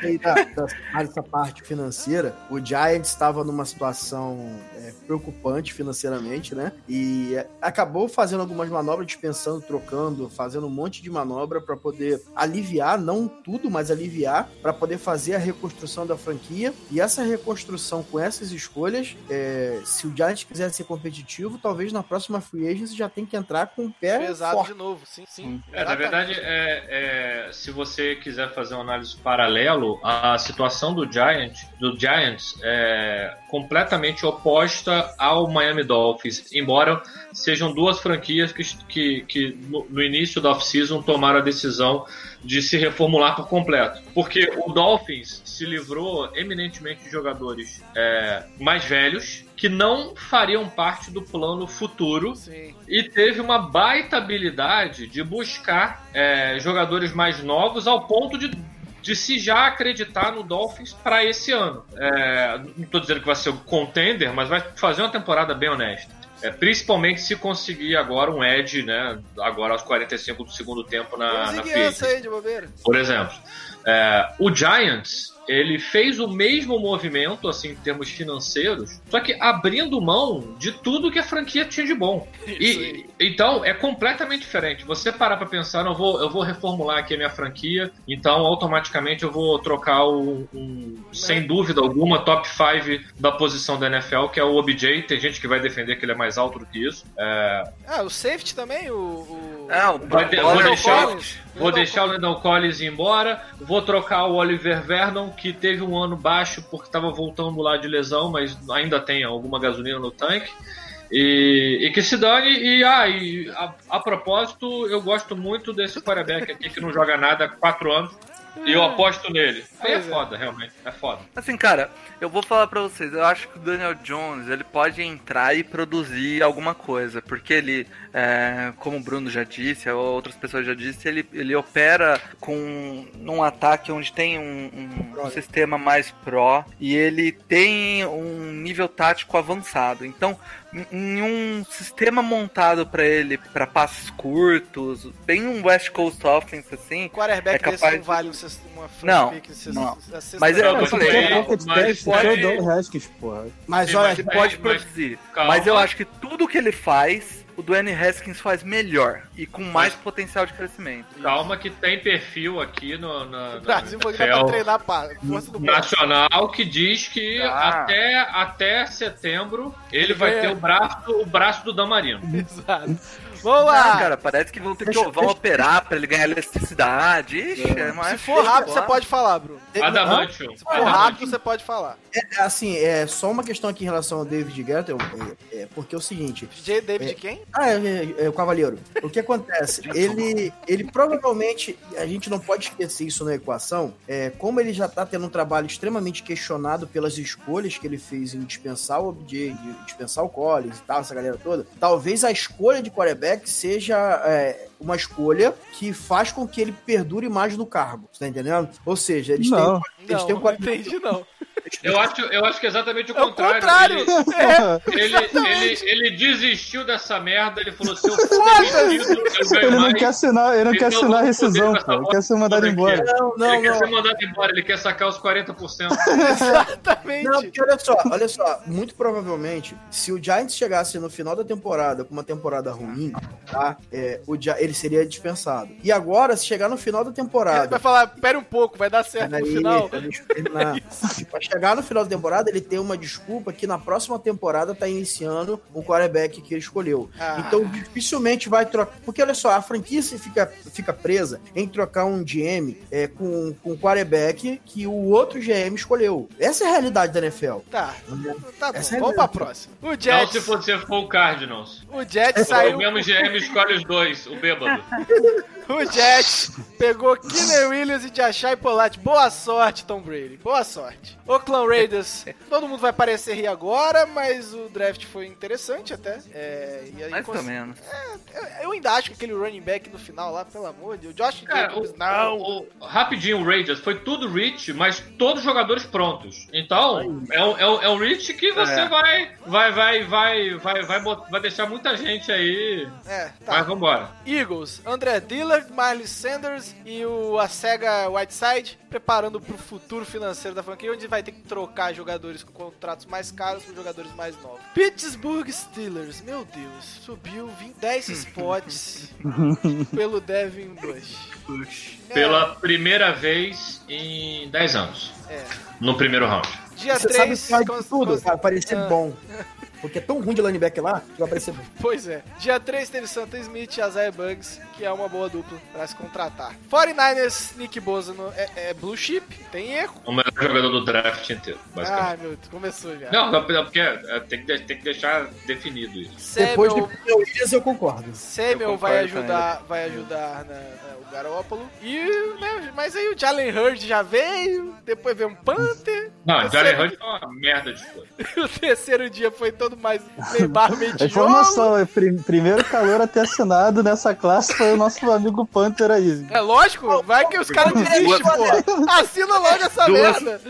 [SPEAKER 2] Que aí da- da- essa parte financeira, o Giants estava numa situação é, preocupante financeiramente, né? E é, acabou fazendo algumas manobras, dispensando, trocando, fazendo um monte de manobra para poder aliviar, não tudo, mas aliviar, para poder fazer a reconstrução da franquia. E essa reconstrução com essas escolhas, é, se o Giants quiser ser competitivo, talvez na próxima free agency já tem que entrar com o pé
[SPEAKER 1] Pesado
[SPEAKER 2] forte.
[SPEAKER 1] de novo, sim, sim.
[SPEAKER 4] É, na verdade, é, é, se você quiser fazer uma análise paralelo, a situação do Giant, do Giants é completamente oposta ao Miami Dolphins, embora sejam duas franquias que, que, que no, no início da off-season tomaram a decisão de se reformular por completo. Porque o Dolphins se livrou eminentemente de jogadores é, mais velhos que não fariam parte do plano futuro
[SPEAKER 1] Sim.
[SPEAKER 4] e teve uma baita habilidade de buscar é, jogadores mais novos ao ponto de, de se já acreditar no Dolphins para esse ano. É, não estou dizendo que vai ser o contender, mas vai fazer uma temporada bem honesta. É, principalmente se conseguir agora um edge, né? Agora aos 45 do segundo tempo na, na
[SPEAKER 1] Consegui
[SPEAKER 4] free
[SPEAKER 1] essa aí de bobeira.
[SPEAKER 4] por exemplo. É, o Giants, ele fez o mesmo movimento, assim, em termos financeiros, só que abrindo mão de tudo que a franquia tinha de bom.
[SPEAKER 1] Isso
[SPEAKER 4] E, então, é completamente diferente. Você parar pra pensar, eu vou, eu vou reformular aqui a minha franquia, então automaticamente eu vou trocar o, um, sem dúvida alguma, top 5 da posição da NFL, que é o OBJ. Tem gente que vai defender que ele é mais alto do que isso. É,
[SPEAKER 1] Ah, o safety também, o. o...
[SPEAKER 3] É, o
[SPEAKER 4] Vai vou
[SPEAKER 3] é o
[SPEAKER 4] deixar,
[SPEAKER 1] Collins.
[SPEAKER 4] Vou deixar o Landon Collins ir embora. Vou trocar o Oliver Vernon, que teve um ano baixo porque estava voltando lá de lesão, mas ainda tem alguma gasolina no tanque. E, e que se dane. E, ah, e a, a propósito, eu gosto muito desse quarterback aqui que não joga nada há quatro anos. E eu aposto nele. Aí é
[SPEAKER 1] é.
[SPEAKER 4] foda, realmente. É foda.
[SPEAKER 3] Assim, cara, eu vou falar pra vocês, eu acho que o Daniel Jones, ele pode entrar e produzir alguma coisa, porque ele, é, como o Bruno já disse, ou outras pessoas já disse, ele, ele opera com num ataque onde tem um, um sistema mais pró e ele tem um nível tático avançado. Então, em- um sistema montado pra ele, pra passes curtos, bem um West Coast offense assim,
[SPEAKER 1] O quarterback
[SPEAKER 3] É capaz
[SPEAKER 1] desse não
[SPEAKER 3] de-
[SPEAKER 1] vale um uma
[SPEAKER 3] Não, não.
[SPEAKER 1] sexta
[SPEAKER 3] Mas eu-
[SPEAKER 1] rodada.
[SPEAKER 4] Mas
[SPEAKER 3] falei,
[SPEAKER 4] mas-
[SPEAKER 5] Test,
[SPEAKER 4] mas-
[SPEAKER 5] tem o Dwayne Haskins, porra.
[SPEAKER 2] Mas
[SPEAKER 4] Sim,
[SPEAKER 2] olha,
[SPEAKER 4] mas-
[SPEAKER 3] ele pode
[SPEAKER 4] mas-
[SPEAKER 3] produzir. Mas eu acho que tudo que ele faz, o Dwayne Haskins faz melhor e com mais potencial de crescimento.
[SPEAKER 4] Calma que tem perfil aqui no, na,
[SPEAKER 1] O Brasil pra
[SPEAKER 4] NFL.
[SPEAKER 1] treinar pra força do braço.
[SPEAKER 4] nacional que diz que
[SPEAKER 3] Ah.
[SPEAKER 4] até, até setembro ele,
[SPEAKER 1] Ele
[SPEAKER 4] vai
[SPEAKER 1] ganha.
[SPEAKER 4] ter o braço, o braço do Damarino.
[SPEAKER 1] Exato. Lá.
[SPEAKER 3] Ah, cara, parece que vão ter que vão operar pra ele ganhar eletricidade. Ixi, é mais
[SPEAKER 1] Se for rápido, você pode falar, Bruno.
[SPEAKER 4] Adamantium.
[SPEAKER 1] Se for rápido, você pode falar.
[SPEAKER 2] É, assim, é só uma questão aqui em relação ao David Guetta, é, é, porque é o seguinte.
[SPEAKER 1] DJ David quem?
[SPEAKER 2] Ah, é, é, é, o Cavaleiro. O que acontece? [LAUGHS] ele, ele provavelmente, a gente não pode esquecer isso na equação, é, como ele já tá tendo um trabalho extremamente questionado pelas escolhas que ele fez em dispensar o OBJ, de dispensar o Collins e tal, essa galera toda, talvez a escolha de quarterback seja é, uma escolha que faz com que ele perdure mais no cargo, você tá entendendo? Ou seja, eles
[SPEAKER 5] Não.
[SPEAKER 2] têm, eles
[SPEAKER 1] Não,
[SPEAKER 2] têm um
[SPEAKER 1] não entendi, não.
[SPEAKER 4] Eu acho, eu acho que é exatamente o
[SPEAKER 1] É o
[SPEAKER 4] contrário.
[SPEAKER 1] contrário.
[SPEAKER 4] Ele, ele, ele, ele desistiu dessa merda, ele falou: se eu [LAUGHS] for demitido, eu ganho
[SPEAKER 5] Ele não
[SPEAKER 4] mais.
[SPEAKER 5] quer assinar, ele não quer assinar a rescisão, pô. Ele quer ser mandado embora.
[SPEAKER 2] Não, não,
[SPEAKER 4] ele quer
[SPEAKER 2] não.
[SPEAKER 4] ser mandado embora, ele quer sacar os 40%. [LAUGHS]
[SPEAKER 1] Exatamente.
[SPEAKER 2] Não, porque olha só, olha só, muito provavelmente, se o Giants chegasse no final da temporada com uma temporada ruim, tá? É, o Gi- ele seria dispensado. E agora, se chegar no final da
[SPEAKER 1] Ele
[SPEAKER 2] temporada.
[SPEAKER 1] vai falar, pera um pouco, vai dar certo no final.
[SPEAKER 2] terminar. [LAUGHS] Pra chegar no final da temporada, ele tem uma desculpa que na próxima temporada tá iniciando o quarterback que ele escolheu.
[SPEAKER 1] Ah.
[SPEAKER 2] Então, dificilmente vai trocar. Porque olha só, a franquia se fica, fica presa em trocar um GM é, com, com um quarterback que o outro GM escolheu. Essa é a realidade da NFL.
[SPEAKER 1] Tá, tá bom,
[SPEAKER 2] Essa é
[SPEAKER 1] vamos pra próxima. O
[SPEAKER 4] Não,
[SPEAKER 1] Jets,
[SPEAKER 4] se você for o Cardinals.
[SPEAKER 1] o Jets saiu,
[SPEAKER 4] O mesmo GM escolhe os dois, o bêbado sábado. [LAUGHS]
[SPEAKER 1] o Jets pegou Keenan Williams e Jachai Polati. Boa sorte, Tom Brady, boa sorte. Oakland Raiders, [LAUGHS] todo mundo vai parecer rir agora, mas o draft foi interessante até. É, e aí
[SPEAKER 3] Mais
[SPEAKER 1] cons-
[SPEAKER 3] ou menos.
[SPEAKER 1] Eu, eu ainda acho que aquele running back no final lá, pelo amor de Deus, Josh
[SPEAKER 4] Cara,
[SPEAKER 1] Jacobs,
[SPEAKER 4] o,
[SPEAKER 1] não.
[SPEAKER 4] o- o- rapidinho, o Raiders foi tudo Rich, mas todos os jogadores prontos. Então, é um, é um, é um Rich que você
[SPEAKER 3] É.
[SPEAKER 4] vai, vai, vai, vai, vai, vai, vai deixar muita gente aí.
[SPEAKER 1] É, tá.
[SPEAKER 4] Mas vambora.
[SPEAKER 1] Eagles, André Dillard, Miles Sanders e o Sega Whiteside preparando pro futuro financeiro da franquia, onde vai ter que trocar jogadores com contratos mais caros por jogadores mais novos. Pittsburgh Steelers, meu Deus, subiu 20, 10 spots [LAUGHS] pelo Devin Bush. É,
[SPEAKER 4] Pela primeira vez em 10 anos.
[SPEAKER 1] É.
[SPEAKER 4] No primeiro round.
[SPEAKER 1] Dia
[SPEAKER 2] Você
[SPEAKER 1] 3,
[SPEAKER 2] sabe de tudo vai parecer
[SPEAKER 1] Ah.
[SPEAKER 2] bom. [LAUGHS] Porque é tão ruim de linebacker lá que vai parecer bom.
[SPEAKER 1] Pois é. Dia 3 teve Santa Smith e Isaiah Bugs, que é uma boa dupla pra se contratar. 49ers, Nick Bosa no- é, é blue chip, tem erro.
[SPEAKER 4] O melhor jogador do draft inteiro, basicamente.
[SPEAKER 1] Ai, meu Deus, começou já.
[SPEAKER 4] Não, não, porque é, tem, que, tem que deixar definido isso.
[SPEAKER 2] Depois de
[SPEAKER 1] Samuel,
[SPEAKER 2] Williams, eu concordo.
[SPEAKER 1] Samuel
[SPEAKER 3] Eu
[SPEAKER 1] vai
[SPEAKER 3] concordo com
[SPEAKER 1] ajudar, vai ajudar na, o Garópolo. E, né, mas aí o Jalen Hurd já veio, depois veio um Panther.
[SPEAKER 4] Não,
[SPEAKER 1] o
[SPEAKER 4] Jalen Hurd foi uma merda de escolha. [LAUGHS]
[SPEAKER 1] o terceiro dia foi todo mais meio
[SPEAKER 5] A
[SPEAKER 1] tijolo.
[SPEAKER 5] informação é prim- primeiro calor a ter assinado nessa classe foi o nosso amigo Panther aí.
[SPEAKER 1] É lógico, vai que os caras desistem, pô. Assina logo essa
[SPEAKER 3] Duas-
[SPEAKER 1] merda.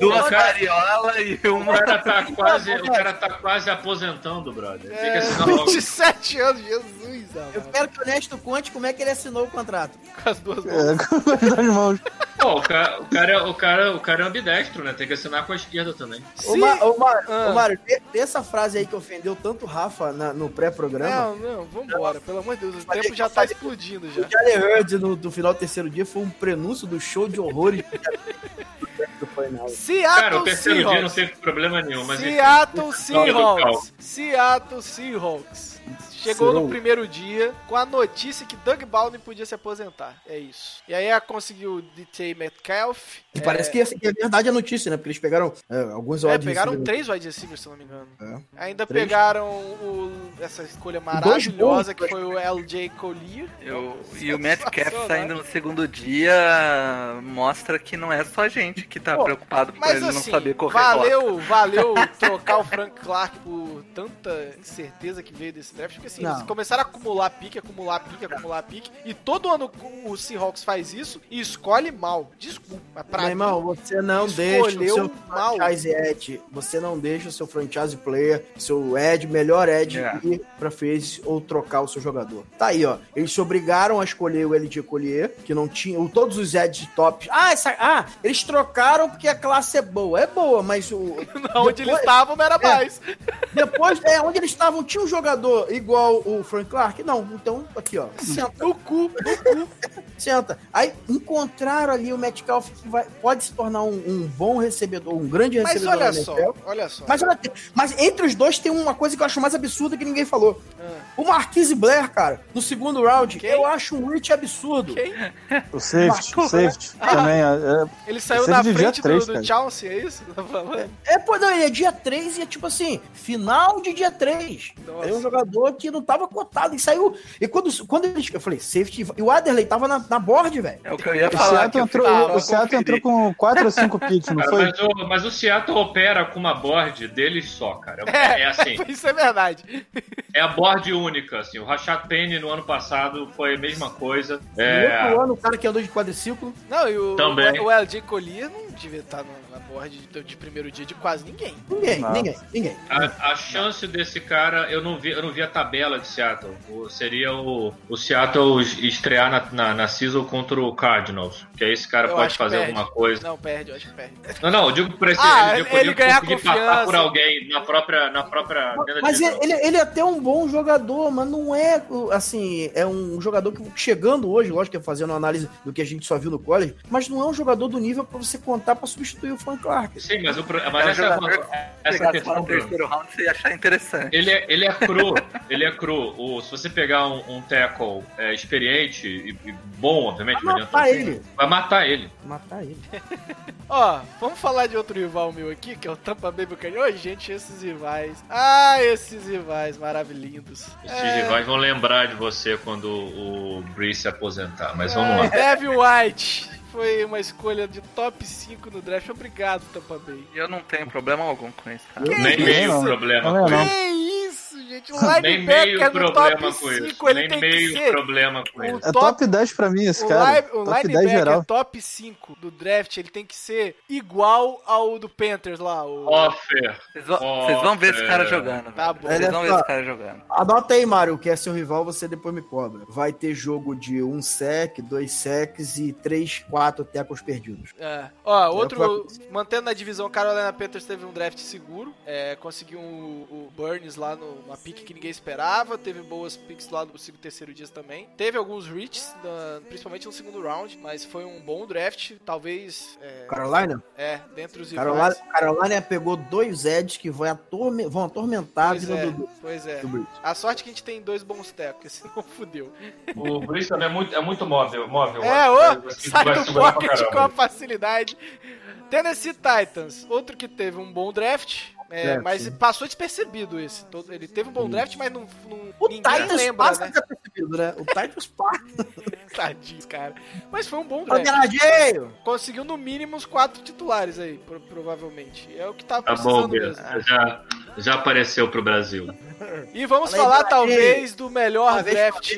[SPEAKER 3] Duas cariola e
[SPEAKER 4] O
[SPEAKER 3] uma.
[SPEAKER 4] cara tá quase, o [LAUGHS] cara tá quase aposentando, brother.
[SPEAKER 1] É,
[SPEAKER 4] logo.
[SPEAKER 1] 27 anos, Jesus,
[SPEAKER 2] Eu
[SPEAKER 1] amado.
[SPEAKER 2] quero que o Ernesto conte como é que ele assinou o contrato.
[SPEAKER 1] Com as duas mãos.
[SPEAKER 5] É, com as duas mãos.
[SPEAKER 4] Pô, o cara, o, cara, é- o, cara, o cara é ambidestro, né? Tem que assinar com a esquerda também.
[SPEAKER 2] Ô. Ma- ô, Mário,
[SPEAKER 1] Ah.
[SPEAKER 2] ô, Mário, essa frase aí que ofendeu tanto o Rafa na- no pré-programa.
[SPEAKER 1] Não, não, vambora. Pelo amor de Deus, o tempo já tá explodindo
[SPEAKER 2] O
[SPEAKER 1] já.
[SPEAKER 2] Jalen Hurd no, do final do terceiro dia foi um prenúncio do show de horrores [LAUGHS] final.
[SPEAKER 4] Cara,
[SPEAKER 1] Seattle
[SPEAKER 4] o terceiro dia não
[SPEAKER 1] Seahawks.
[SPEAKER 4] teve problema nenhum, mas enfim.
[SPEAKER 1] Seattle
[SPEAKER 4] do
[SPEAKER 1] Seahawks. Seattle Seahawks. Chegou no
[SPEAKER 2] Serou.
[SPEAKER 1] primeiro dia com a notícia que Doug Baldwin podia se aposentar. É isso. E aí ela conseguiu DT Metcalf.
[SPEAKER 2] E parece que, que é verdade a notícia, né? Porque eles pegaram é, alguns
[SPEAKER 1] É,
[SPEAKER 2] wide
[SPEAKER 1] pegaram três wide receivers, se eu não me engano.
[SPEAKER 2] É.
[SPEAKER 1] Ainda
[SPEAKER 2] Três.
[SPEAKER 1] pegaram o- essa escolha maravilhosa que foi o LJ Collier.
[SPEAKER 3] Eu- e o Metcalf saindo no segundo dia mostra que não é só a gente que tá
[SPEAKER 1] Pô,
[SPEAKER 3] preocupado por
[SPEAKER 1] Mas
[SPEAKER 3] ele
[SPEAKER 1] assim,
[SPEAKER 3] não saber correr rota.
[SPEAKER 1] valeu, valeu [LAUGHS] trocar o Frank Clark por tanta incerteza que veio desse draft, porque assim,
[SPEAKER 2] Não.
[SPEAKER 1] eles começaram a acumular pique, acumular pique, acumular pique, e todo ano o Seahawks faz isso e escolhe mal. Desculpa, pra
[SPEAKER 2] Meu irmão,
[SPEAKER 1] mim,
[SPEAKER 2] você não deixa o seu
[SPEAKER 1] mal.
[SPEAKER 2] franchise Ed, você não deixa o seu franchise player, seu Ed, melhor Ed,
[SPEAKER 3] É.
[SPEAKER 2] ir pra face ou trocar o seu jogador. Tá aí, ó. Eles se obrigaram a escolher o LG Collier, que não tinha o- todos os Eds tops. Ah, essa, ah, eles trocaram porque a classe é boa. É boa, mas o. [LAUGHS]
[SPEAKER 1] onde eles
[SPEAKER 2] depois-
[SPEAKER 1] estavam não era
[SPEAKER 2] É.
[SPEAKER 1] mais. [LAUGHS]
[SPEAKER 2] Depois, é, onde eles estavam, tinha um jogador igual o Frank Clark? Não. Então, aqui, ó. Senta.
[SPEAKER 1] No cu. [LAUGHS]
[SPEAKER 2] Senta. Aí encontraram ali o Metcalf que vai, pode se tornar um, um bom recebedor, um grande
[SPEAKER 1] Mas
[SPEAKER 2] recebedor.
[SPEAKER 1] olha
[SPEAKER 2] da
[SPEAKER 1] só,
[SPEAKER 2] NFL.
[SPEAKER 1] olha só.
[SPEAKER 2] Mas, olha, mas entre os dois tem uma coisa que eu acho mais absurda que ninguém falou.
[SPEAKER 1] Ah.
[SPEAKER 2] O Marquise Blair, cara, no segundo round,
[SPEAKER 1] Quem?
[SPEAKER 2] eu acho um reach absurdo.
[SPEAKER 1] Quem?
[SPEAKER 5] O safety, o safety também. é-
[SPEAKER 1] Ele saiu
[SPEAKER 5] Esse é do dia
[SPEAKER 1] frente
[SPEAKER 5] três,
[SPEAKER 1] do, do
[SPEAKER 5] cara.
[SPEAKER 1] Chelsea, é isso? Tá falando?
[SPEAKER 2] É, pô, não, ele é dia 3 e é tipo assim, final de dia 3.
[SPEAKER 1] Nossa.
[SPEAKER 2] É um jogador que não tava cotado e saiu. E quando, quando ele. Eu falei, safety. E o Adderley tava na, na board, velho.
[SPEAKER 3] É o que eu ia
[SPEAKER 5] O
[SPEAKER 3] falar. Que
[SPEAKER 5] Seattle entrou,
[SPEAKER 3] ficava
[SPEAKER 5] o Seattle entrou com 4 ou 5 picks, não
[SPEAKER 4] Cara,
[SPEAKER 5] foi?
[SPEAKER 4] mas, o, mas o Seattle opera com uma board deles só, cara. É, é assim, [LAUGHS]
[SPEAKER 1] Isso é verdade.
[SPEAKER 4] é a board única, assim. O Rashad Penny no ano passado foi a mesma coisa.
[SPEAKER 2] No
[SPEAKER 4] É,
[SPEAKER 2] outro ano, o cara que andou de quadriciclo.
[SPEAKER 1] Não, e o,
[SPEAKER 4] Também.
[SPEAKER 1] o, o LJ Collier devia estar no- na board de, de primeiro dia de quase ninguém.
[SPEAKER 2] Ninguém, ninguém, ninguém.
[SPEAKER 4] a, a chance desse cara, eu não vi, eu não vi a tabela de Seattle. O- seria o, o Seattle estrear na, na, na season contra o Cardinals. Que aí esse cara
[SPEAKER 1] Eu
[SPEAKER 4] pode fazer alguma coisa.
[SPEAKER 1] Não, perde, eu acho que perde.
[SPEAKER 4] Não, não, eu digo por esse
[SPEAKER 1] Ah,
[SPEAKER 4] ele,
[SPEAKER 1] ele
[SPEAKER 4] podia
[SPEAKER 1] ganhar confiança.
[SPEAKER 4] por alguém na própria. Na própria
[SPEAKER 2] Mas ele, ele, ele é até um bom jogador, mas não é, assim, é um jogador que chegando hoje, lógico que é fazendo uma análise do que a gente só viu no college, mas não é um jogador do nível pra você contar pra substituir o Frank Clark.
[SPEAKER 4] Sim, mas, o,
[SPEAKER 3] É
[SPEAKER 4] mas
[SPEAKER 3] um
[SPEAKER 4] essa,
[SPEAKER 3] jogador
[SPEAKER 4] essa
[SPEAKER 3] só
[SPEAKER 4] questão.
[SPEAKER 3] no terceiro round você ia achar interessante.
[SPEAKER 4] Ele é, ele é cru, ele é cru. O, se você pegar um, um tackle é, experiente e, e bom, obviamente,
[SPEAKER 2] Vai matar ele.
[SPEAKER 4] vai matar ele.
[SPEAKER 2] Matar ele. [LAUGHS]
[SPEAKER 1] Ó, vamos falar de outro rival meu aqui, que é o Tampa Bay Buccaneers. Ô, gente, esses rivais. Ah, esses rivais maravilhindos.
[SPEAKER 4] Esses
[SPEAKER 1] É,
[SPEAKER 4] rivais vão lembrar de você quando o Breeze se aposentar, mas vamos lá.
[SPEAKER 1] Devin White foi uma escolha de top 5 no draft. Obrigado, Tampa Bay.
[SPEAKER 3] Eu não tenho problema algum com isso, cara.
[SPEAKER 4] Nem meio
[SPEAKER 5] Não,
[SPEAKER 4] problema
[SPEAKER 5] não
[SPEAKER 4] com
[SPEAKER 5] não.
[SPEAKER 4] isso.
[SPEAKER 1] Que isso, gente? O
[SPEAKER 4] meio
[SPEAKER 1] linebacker no top
[SPEAKER 4] com isso.
[SPEAKER 1] 5, ele
[SPEAKER 4] Nem
[SPEAKER 1] tem que
[SPEAKER 4] meio
[SPEAKER 1] ser.
[SPEAKER 4] problema com
[SPEAKER 1] o
[SPEAKER 4] isso.
[SPEAKER 5] É
[SPEAKER 1] top-
[SPEAKER 5] top 10 pra mim esse
[SPEAKER 1] O,
[SPEAKER 5] cara.
[SPEAKER 1] li- o
[SPEAKER 5] top 10
[SPEAKER 1] linebacker
[SPEAKER 5] geral.
[SPEAKER 1] top 5 do draft, ele tem que ser igual ao do Panthers lá. O...
[SPEAKER 4] Offer.
[SPEAKER 3] Vocês vão, vocês vão ver esse cara jogando.
[SPEAKER 1] Tá bom.
[SPEAKER 3] Vocês vão ver esse cara jogando.
[SPEAKER 2] Anota aí, Mário, que é seu rival, você depois me cobra. Vai ter jogo de um sec, dois secs e três, quatro tackles perdidos.
[SPEAKER 1] É. Ó, outro,
[SPEAKER 2] vai-
[SPEAKER 1] mantendo na divisão, Carolina Panthers teve um draft seguro, é, conseguiu um- o Burns lá no- pick que ninguém esperava, teve boas picks lá no segundo terceiro dia também. Teve alguns reaches, na- principalmente no segundo round, mas foi um bom draft, talvez, é,
[SPEAKER 2] Carolina?
[SPEAKER 1] é dentre os
[SPEAKER 2] Carolina,
[SPEAKER 1] rivais.
[SPEAKER 2] Carolina pegou dois Eds que vão, atorme- vão atormentar a
[SPEAKER 1] Pois
[SPEAKER 2] vida
[SPEAKER 1] é,
[SPEAKER 2] do,
[SPEAKER 1] pois é.
[SPEAKER 2] do.
[SPEAKER 1] A sorte é que a gente tem dois bons tecos, senão [LAUGHS] fudeu.
[SPEAKER 4] O Breeze também é muito, é muito móvel. móvel
[SPEAKER 1] É,
[SPEAKER 4] vai-
[SPEAKER 1] sai do pocket com a facilidade. Tennessee Titans, outro que teve um bom draft, é,
[SPEAKER 2] É,
[SPEAKER 1] mas
[SPEAKER 2] sim.
[SPEAKER 1] passou despercebido esse. Todo- Ele teve um bom draft, mas não, não-
[SPEAKER 2] O
[SPEAKER 1] ninguém
[SPEAKER 2] Titans
[SPEAKER 1] lembra,
[SPEAKER 2] passa
[SPEAKER 1] né?
[SPEAKER 2] desapercebido, né? O Titans passa. [LAUGHS]
[SPEAKER 1] Tadinho, cara. Mas foi um bom draft. Conseguiu no mínimo uns quatro titulares aí, pro- provavelmente. É o que tá
[SPEAKER 4] Tá
[SPEAKER 1] precisando
[SPEAKER 4] bom,
[SPEAKER 1] mesmo.
[SPEAKER 4] Já, já apareceu pro Brasil.
[SPEAKER 1] E vamos falar talvez do melhor draft.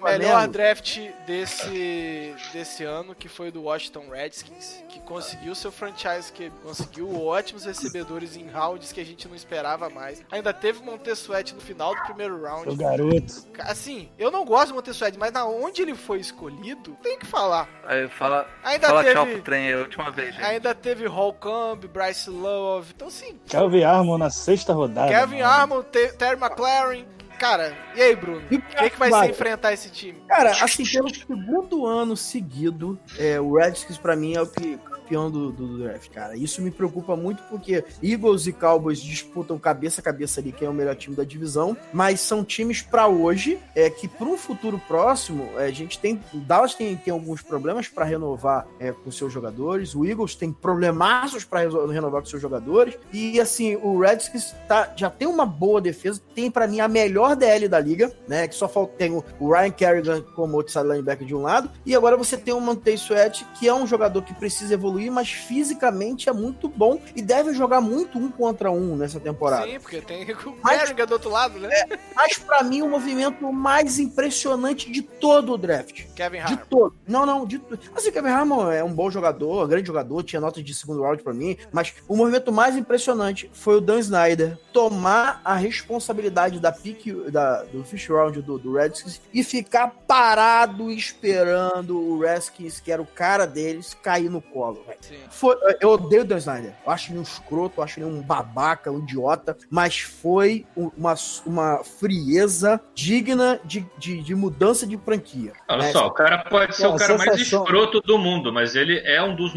[SPEAKER 2] Flamengo,
[SPEAKER 1] Melhor
[SPEAKER 2] Flamengo.
[SPEAKER 1] draft desse, desse ano, que foi do Washington Redskins, que conseguiu seu franchise, que conseguiu ótimos recebedores em rounds que a gente não esperava mais. Ainda teve Montessuet no final do primeiro round.
[SPEAKER 5] garoto.
[SPEAKER 1] Assim, eu não gosto do Montessuet, mas na onde ele foi escolhido, tem que falar.
[SPEAKER 3] Aí fala,
[SPEAKER 1] Ainda
[SPEAKER 3] fala
[SPEAKER 1] teve-
[SPEAKER 3] tchau pro trem aí a última vez, gente.
[SPEAKER 1] Ainda teve Holcomb, Bryce Love. Então, assim,
[SPEAKER 5] Calvin Armon na sexta rodada.
[SPEAKER 1] Kevin. Armon, Te- Terry McLaren. Cara, e aí, Bruno?
[SPEAKER 2] E
[SPEAKER 1] O que, que vai
[SPEAKER 2] vai?
[SPEAKER 1] ser enfrentar esse time?
[SPEAKER 2] Cara, assim, pelo segundo ano seguido, é, o Redskins pra mim é o que campeão do, do draft, cara. Isso me preocupa muito porque Eagles e Cowboys disputam cabeça a cabeça ali quem é o melhor time da divisão, mas são times pra hoje é que para um futuro próximo é, a gente tem Dallas tem, tem alguns problemas pra renovar é, com seus jogadores, o Eagles tem problemaços reso- renovar com seus jogadores e assim o Redskins tá, já tem uma boa defesa, tem pra mim a melhor DL da liga, né? Que só falta tem o, Ryan Kerrigan como outside linebacker de um lado e agora você tem o Montei Sweat que é um jogador que precisa evoluir, mas fisicamente é muito bom e deve jogar muito um contra um nessa temporada.
[SPEAKER 1] Sim, porque tem [LAUGHS] o
[SPEAKER 2] Mas-
[SPEAKER 1] do outro lado, né?
[SPEAKER 2] Mas pra mim o movimento mais impressionante de todo o draft.
[SPEAKER 1] Kevin
[SPEAKER 2] De
[SPEAKER 1] Hart.
[SPEAKER 2] todo. Não, não, de tudo. Assim, Kevin Harmon é um bom jogador, um grande jogador, tinha nota de segundo round pra mim, mas o movimento mais impressionante foi o Dan Snyder tomar a responsabilidade da pick da- do Fish Round do, do Redskins e ficar parado esperando o Redskins, que era o cara deles, cair no colo. Foi, eu odeio o Dan Snyder. Eu acho ele um escroto, eu acho ele um babaca, um idiota, mas foi um- uma, uma frieza digna de, de, de mudança de franquia.
[SPEAKER 4] Olha
[SPEAKER 2] né?
[SPEAKER 4] só, o cara pode ser
[SPEAKER 5] Pô,
[SPEAKER 4] o cara mais
[SPEAKER 5] sensação.
[SPEAKER 4] escroto do mundo, mas ele é um dos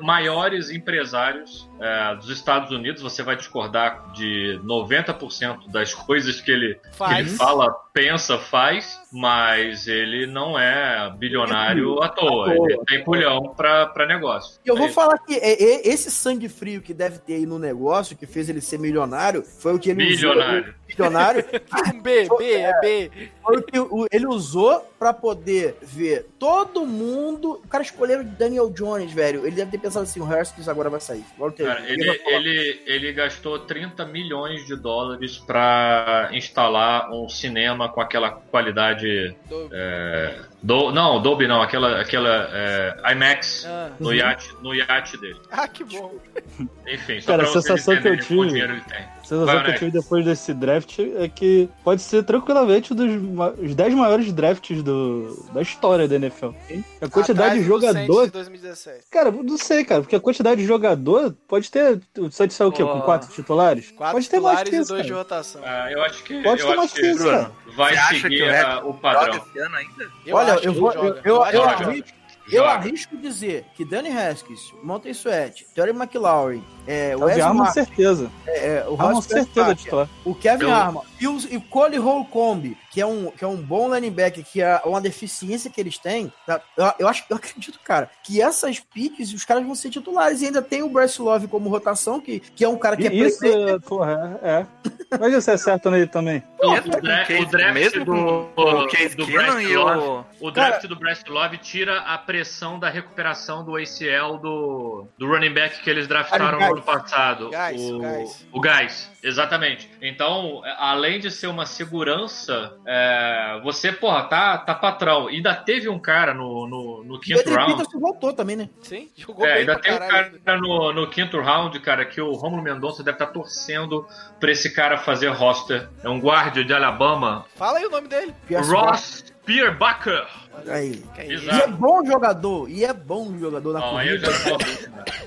[SPEAKER 4] maiores empresários é, dos Estados Unidos. Você vai discordar de 90% das [LAUGHS] coisas que ele, que ele fala, pensa, faz, mas ele não é bilionário à toa.
[SPEAKER 2] À toa.
[SPEAKER 4] Ele tem culhão pra, pra negócio.
[SPEAKER 2] E eu vou
[SPEAKER 4] É
[SPEAKER 2] falar que é- é- esse sangue frio que deve ter aí no negócio, que fez ele ser milionário, foi o que ele
[SPEAKER 4] Bilionário.
[SPEAKER 2] usou. Milionário.
[SPEAKER 1] Um [LAUGHS] B, B, é B.
[SPEAKER 2] Foi o que ele usou pra poder ver todo mundo. O cara escolheu o Daniel Jones, velho. Ele deve ter pensado assim: o Haskins agora vai sair.
[SPEAKER 4] Cara, ele, ele, ele gastou 30 milhões de dólares pra instalar um cinema com aquela qualidade.
[SPEAKER 1] Do-
[SPEAKER 4] é, do, não, Dolby não, aquela, aquela é, IMAX
[SPEAKER 1] Ah.
[SPEAKER 4] no, iate, no iate dele. [LAUGHS]
[SPEAKER 1] Ah, que bom.
[SPEAKER 4] Enfim, só
[SPEAKER 5] Cara,
[SPEAKER 4] pra
[SPEAKER 5] a sensação que eu tive-
[SPEAKER 4] dinheiro ele tem.
[SPEAKER 5] A sensação
[SPEAKER 4] Vai,
[SPEAKER 5] que eu tive depois desse draft é que pode ser tranquilamente um dos ma- os 10 maiores drafts do, da história da NFL. A quantidade
[SPEAKER 1] Atrás
[SPEAKER 5] de jogador.
[SPEAKER 1] de 2017.
[SPEAKER 5] Cara, não sei, cara, porque a quantidade de jogador pode ter. Só de sair o quê? Com quatro titulares?
[SPEAKER 1] Quatro
[SPEAKER 5] pode ter mais
[SPEAKER 1] titulares
[SPEAKER 5] que
[SPEAKER 1] e
[SPEAKER 5] isso.
[SPEAKER 1] dois de
[SPEAKER 5] cara.
[SPEAKER 1] rotação.
[SPEAKER 4] Ah, eu acho que,
[SPEAKER 5] Pode
[SPEAKER 4] eu
[SPEAKER 5] ter mais
[SPEAKER 4] acho
[SPEAKER 5] que
[SPEAKER 4] que
[SPEAKER 5] isso, cara.
[SPEAKER 4] Vai
[SPEAKER 3] Você acha que
[SPEAKER 4] seguir
[SPEAKER 3] o
[SPEAKER 4] o padrão.
[SPEAKER 3] Joga esse ano ainda?
[SPEAKER 1] Eu
[SPEAKER 2] Olha, eu vou. Eu, eu, eu arrisco, eu arrisco dizer que Danny Haskins, Monty Sweat, Terry McLaurin, é,
[SPEAKER 5] O
[SPEAKER 2] Wes
[SPEAKER 5] Harmon,
[SPEAKER 2] Martin,
[SPEAKER 5] certeza.
[SPEAKER 2] é, o
[SPEAKER 5] Harmon,
[SPEAKER 2] Ross
[SPEAKER 5] certeza titular.
[SPEAKER 2] o Kevin
[SPEAKER 4] Eu-
[SPEAKER 2] Harmon e o, e o Cole Holcomb, que é um que é um bom linebacker, que é uma deficiência que eles têm. tá? Eu, eu acho, eu acredito, cara, que essas piques os caras vão ser titulares e ainda tem o Bryce Love como rotação, que, que é um cara que é
[SPEAKER 5] E isso,
[SPEAKER 2] playmaker.
[SPEAKER 5] porra, é. é. Mas isso é certo nele também. [LAUGHS]
[SPEAKER 4] O,
[SPEAKER 3] Mesmo com
[SPEAKER 4] dra-
[SPEAKER 3] Case-
[SPEAKER 4] o draft
[SPEAKER 3] mesmo
[SPEAKER 4] do,
[SPEAKER 3] o Case
[SPEAKER 4] do Bryce
[SPEAKER 3] e
[SPEAKER 4] Love,
[SPEAKER 3] o...
[SPEAKER 4] o draft do Bryce Love tira a pressão da recuperação do ACL do, do running back que eles draftaram
[SPEAKER 2] Guys.
[SPEAKER 4] Ano passado.
[SPEAKER 1] Guys,
[SPEAKER 4] o,
[SPEAKER 1] Guys,
[SPEAKER 4] exatamente. Então, além de ser uma segurança, é, você, porra, tá, tá patrão. E ainda teve um cara no, no, no
[SPEAKER 2] o
[SPEAKER 4] quinto round.
[SPEAKER 2] Peterson voltou também, né?
[SPEAKER 1] Sim, jogou
[SPEAKER 4] É,
[SPEAKER 1] bem
[SPEAKER 4] ainda
[SPEAKER 1] pra
[SPEAKER 4] tem um
[SPEAKER 1] caralho.
[SPEAKER 4] cara no, no quinto round, cara, que o Romulo Mendonça deve estar torcendo pra esse cara fazer roster. É um guarda de Alabama,
[SPEAKER 1] Fala aí o nome dele.
[SPEAKER 2] Pierce
[SPEAKER 4] Ross Pierbacher.
[SPEAKER 2] Aí.
[SPEAKER 1] É
[SPEAKER 4] Exato.
[SPEAKER 2] E é bom jogador, e é bom jogador na
[SPEAKER 4] Não, aí eu
[SPEAKER 2] corrida.
[SPEAKER 4] já tô dúvida. [LAUGHS]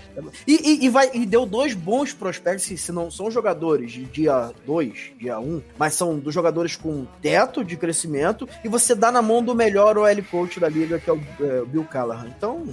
[SPEAKER 2] E, e, e vai, e deu dois bons prospectos, se não são jogadores de dia 2, dia 1, um, mas são dos jogadores com teto de crescimento, e você dá na mão do melhor OL coach da liga, que é o, é, o Bill Callahan. Então.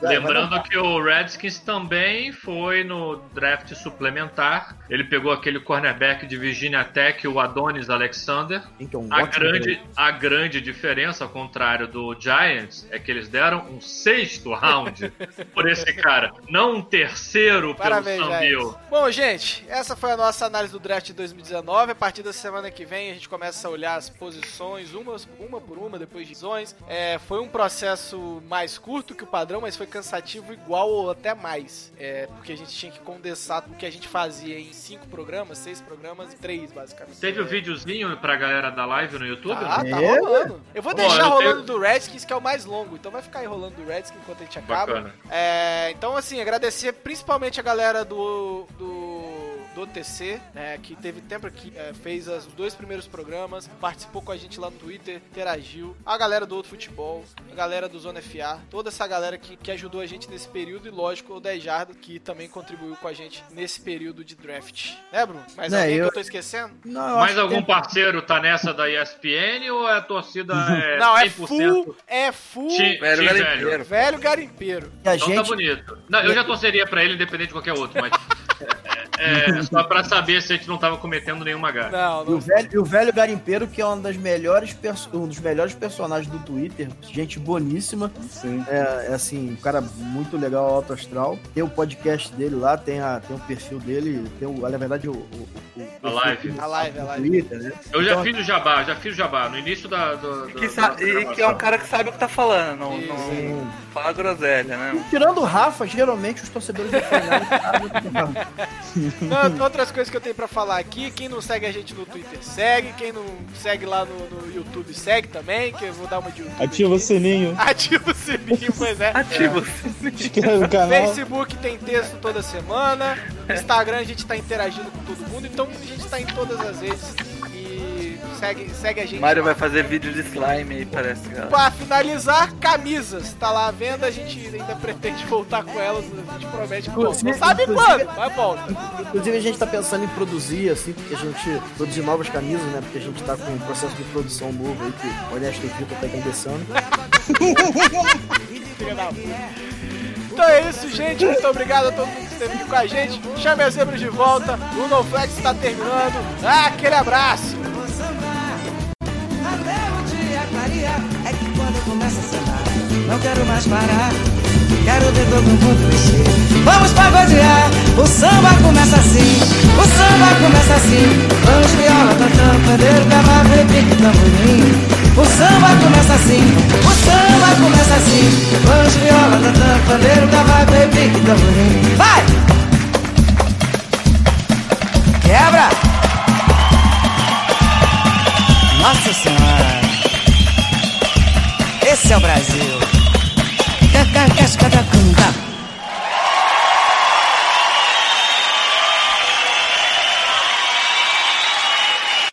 [SPEAKER 2] Vai- vai
[SPEAKER 4] Lembrando que o Redskins também foi no draft suplementar. Ele pegou aquele cornerback de Virginia Tech, o Adonis Alexander.
[SPEAKER 2] então,
[SPEAKER 4] A grande, a grande diferença, ao contrário do Giants, é que eles deram um sexto round [LAUGHS] por esse cara, não um terceiro pelo
[SPEAKER 1] Parabéns,
[SPEAKER 4] Sam
[SPEAKER 1] Giants.
[SPEAKER 4] Bill.
[SPEAKER 1] Bom, gente, essa foi a nossa análise do draft de 2019. A partir da semana que vem, a gente começa a olhar as posições, uma, uma por uma, depois de posições. É, foi um processo mais curto que o padrão, mas foi cansativo igual ou até mais. É, porque a gente tinha que condensar o que a gente fazia em cinco programas, seis programas e três, basicamente.
[SPEAKER 4] Teve o videozinho pra galera da live no YouTube?
[SPEAKER 1] Ah,
[SPEAKER 4] né?
[SPEAKER 1] tá
[SPEAKER 2] É,
[SPEAKER 1] rolando. Eu vou
[SPEAKER 4] Pô,
[SPEAKER 1] deixar
[SPEAKER 4] eu
[SPEAKER 1] rolando
[SPEAKER 4] tenho-
[SPEAKER 1] do Redskins, que é o mais longo. Então vai ficar aí rolando do Redskins enquanto a gente acaba.
[SPEAKER 4] Bacana.
[SPEAKER 1] É, então, assim, agradecer principalmente a galera do, do, do OTC, né, que teve tempo aqui, é, fez as- os dois primeiros programas, participou com a gente lá no Twitter, interagiu. A galera do Outro Futebol, a galera do Zona FA, toda essa galera que, que ajudou a gente nesse período e, lógico, o 10 Jardas, que também contribuiu com a gente nesse período de draft. Né, Bruno? Mais
[SPEAKER 2] Né,
[SPEAKER 1] alguém
[SPEAKER 2] eu-
[SPEAKER 1] que eu tô esquecendo?
[SPEAKER 2] Não, eu
[SPEAKER 4] Mais algum
[SPEAKER 2] tem-
[SPEAKER 4] parceiro tá nessa da ESPN ou a torcida é
[SPEAKER 1] Não, é
[SPEAKER 4] 100%
[SPEAKER 1] full, é full
[SPEAKER 4] Ti-
[SPEAKER 3] Velho
[SPEAKER 4] ti
[SPEAKER 3] garimpeiro.
[SPEAKER 1] velho garimpeiro.
[SPEAKER 2] a
[SPEAKER 4] Então
[SPEAKER 2] gente.
[SPEAKER 4] tá bonito. Não, eu já torceria pra ele, independente de qualquer outro, mas. É, é, só pra saber se a gente não tava cometendo nenhuma gafe.
[SPEAKER 1] Não,
[SPEAKER 2] E o
[SPEAKER 1] não.
[SPEAKER 2] velho, e o velho garimpeiro, que é uma das melhores um dos melhores personagens do Twitter, gente boníssima.
[SPEAKER 5] Sim.
[SPEAKER 2] É, é assim, um cara muito legal, alto astral. Tem o podcast dele lá, tem, a, tem o perfil dele, tem o, na verdade o, o, o
[SPEAKER 4] A live.
[SPEAKER 1] A live, a live.
[SPEAKER 2] Twitter, né?
[SPEAKER 4] Eu já
[SPEAKER 2] Então,
[SPEAKER 4] fiz o jabá, já fiz o jabá. No início da. Do,
[SPEAKER 3] E que,
[SPEAKER 4] da
[SPEAKER 3] e que é um cara que sabe o que tá falando, não,
[SPEAKER 1] Isso.
[SPEAKER 3] não fala groselha, né?
[SPEAKER 2] Tirando o Rafa, geralmente os torcedores do Fernando sabem o que tô falando. [LAUGHS]
[SPEAKER 1] Não, outras coisas que eu tenho pra falar aqui, quem não segue a gente no Twitter segue, quem não segue lá no, no YouTube segue também, que eu vou dar uma de YouTube.
[SPEAKER 5] Ativa o
[SPEAKER 1] aqui.
[SPEAKER 5] sininho. [LAUGHS]
[SPEAKER 1] Ativa o sininho, pois é.
[SPEAKER 3] Ativo.
[SPEAKER 5] Inscreve no canal.
[SPEAKER 1] Facebook tem texto toda semana, Instagram a gente tá interagindo com todo mundo, então a gente tá em todas as redes. E Segue, segue a gente.
[SPEAKER 3] Mario
[SPEAKER 1] lá.
[SPEAKER 3] vai fazer vídeo de slime aí, parece, galera.
[SPEAKER 1] Pra finalizar, camisas. Tá lá à venda, a gente ainda [LAUGHS] pretende voltar com elas. A gente promete que volta. Não
[SPEAKER 2] Inclusive-
[SPEAKER 1] sabe quando, mas volta.
[SPEAKER 2] Inclusive a gente tá pensando em produzir, assim, porque a gente produzir novas camisas, né? Porque a gente tá com um processo de produção novo aí que o Ernesto Vitor tá encabeçando. [LAUGHS]
[SPEAKER 1] Filha da puta. Então é isso, gente. Muito obrigado a todo mundo que esteve aqui com a gente. Chame as zebras de volta. O NoFlex está terminando. Ah, aquele abraço.
[SPEAKER 7] Quando começa a cenar Não quero mais parar. Quero ver todo mundo mexer Vamos pagodear. O samba começa assim. O samba começa assim. Vamos viola, tantão, pandeiro, cavalo, repique, tamborim. O samba começa assim. O samba começa assim. Vamos viola, tantão, pandeiro, cavalo, repique, tamborim. Vai! Quebra! Nossa Senhora! Esse é o Brasil. Cascada.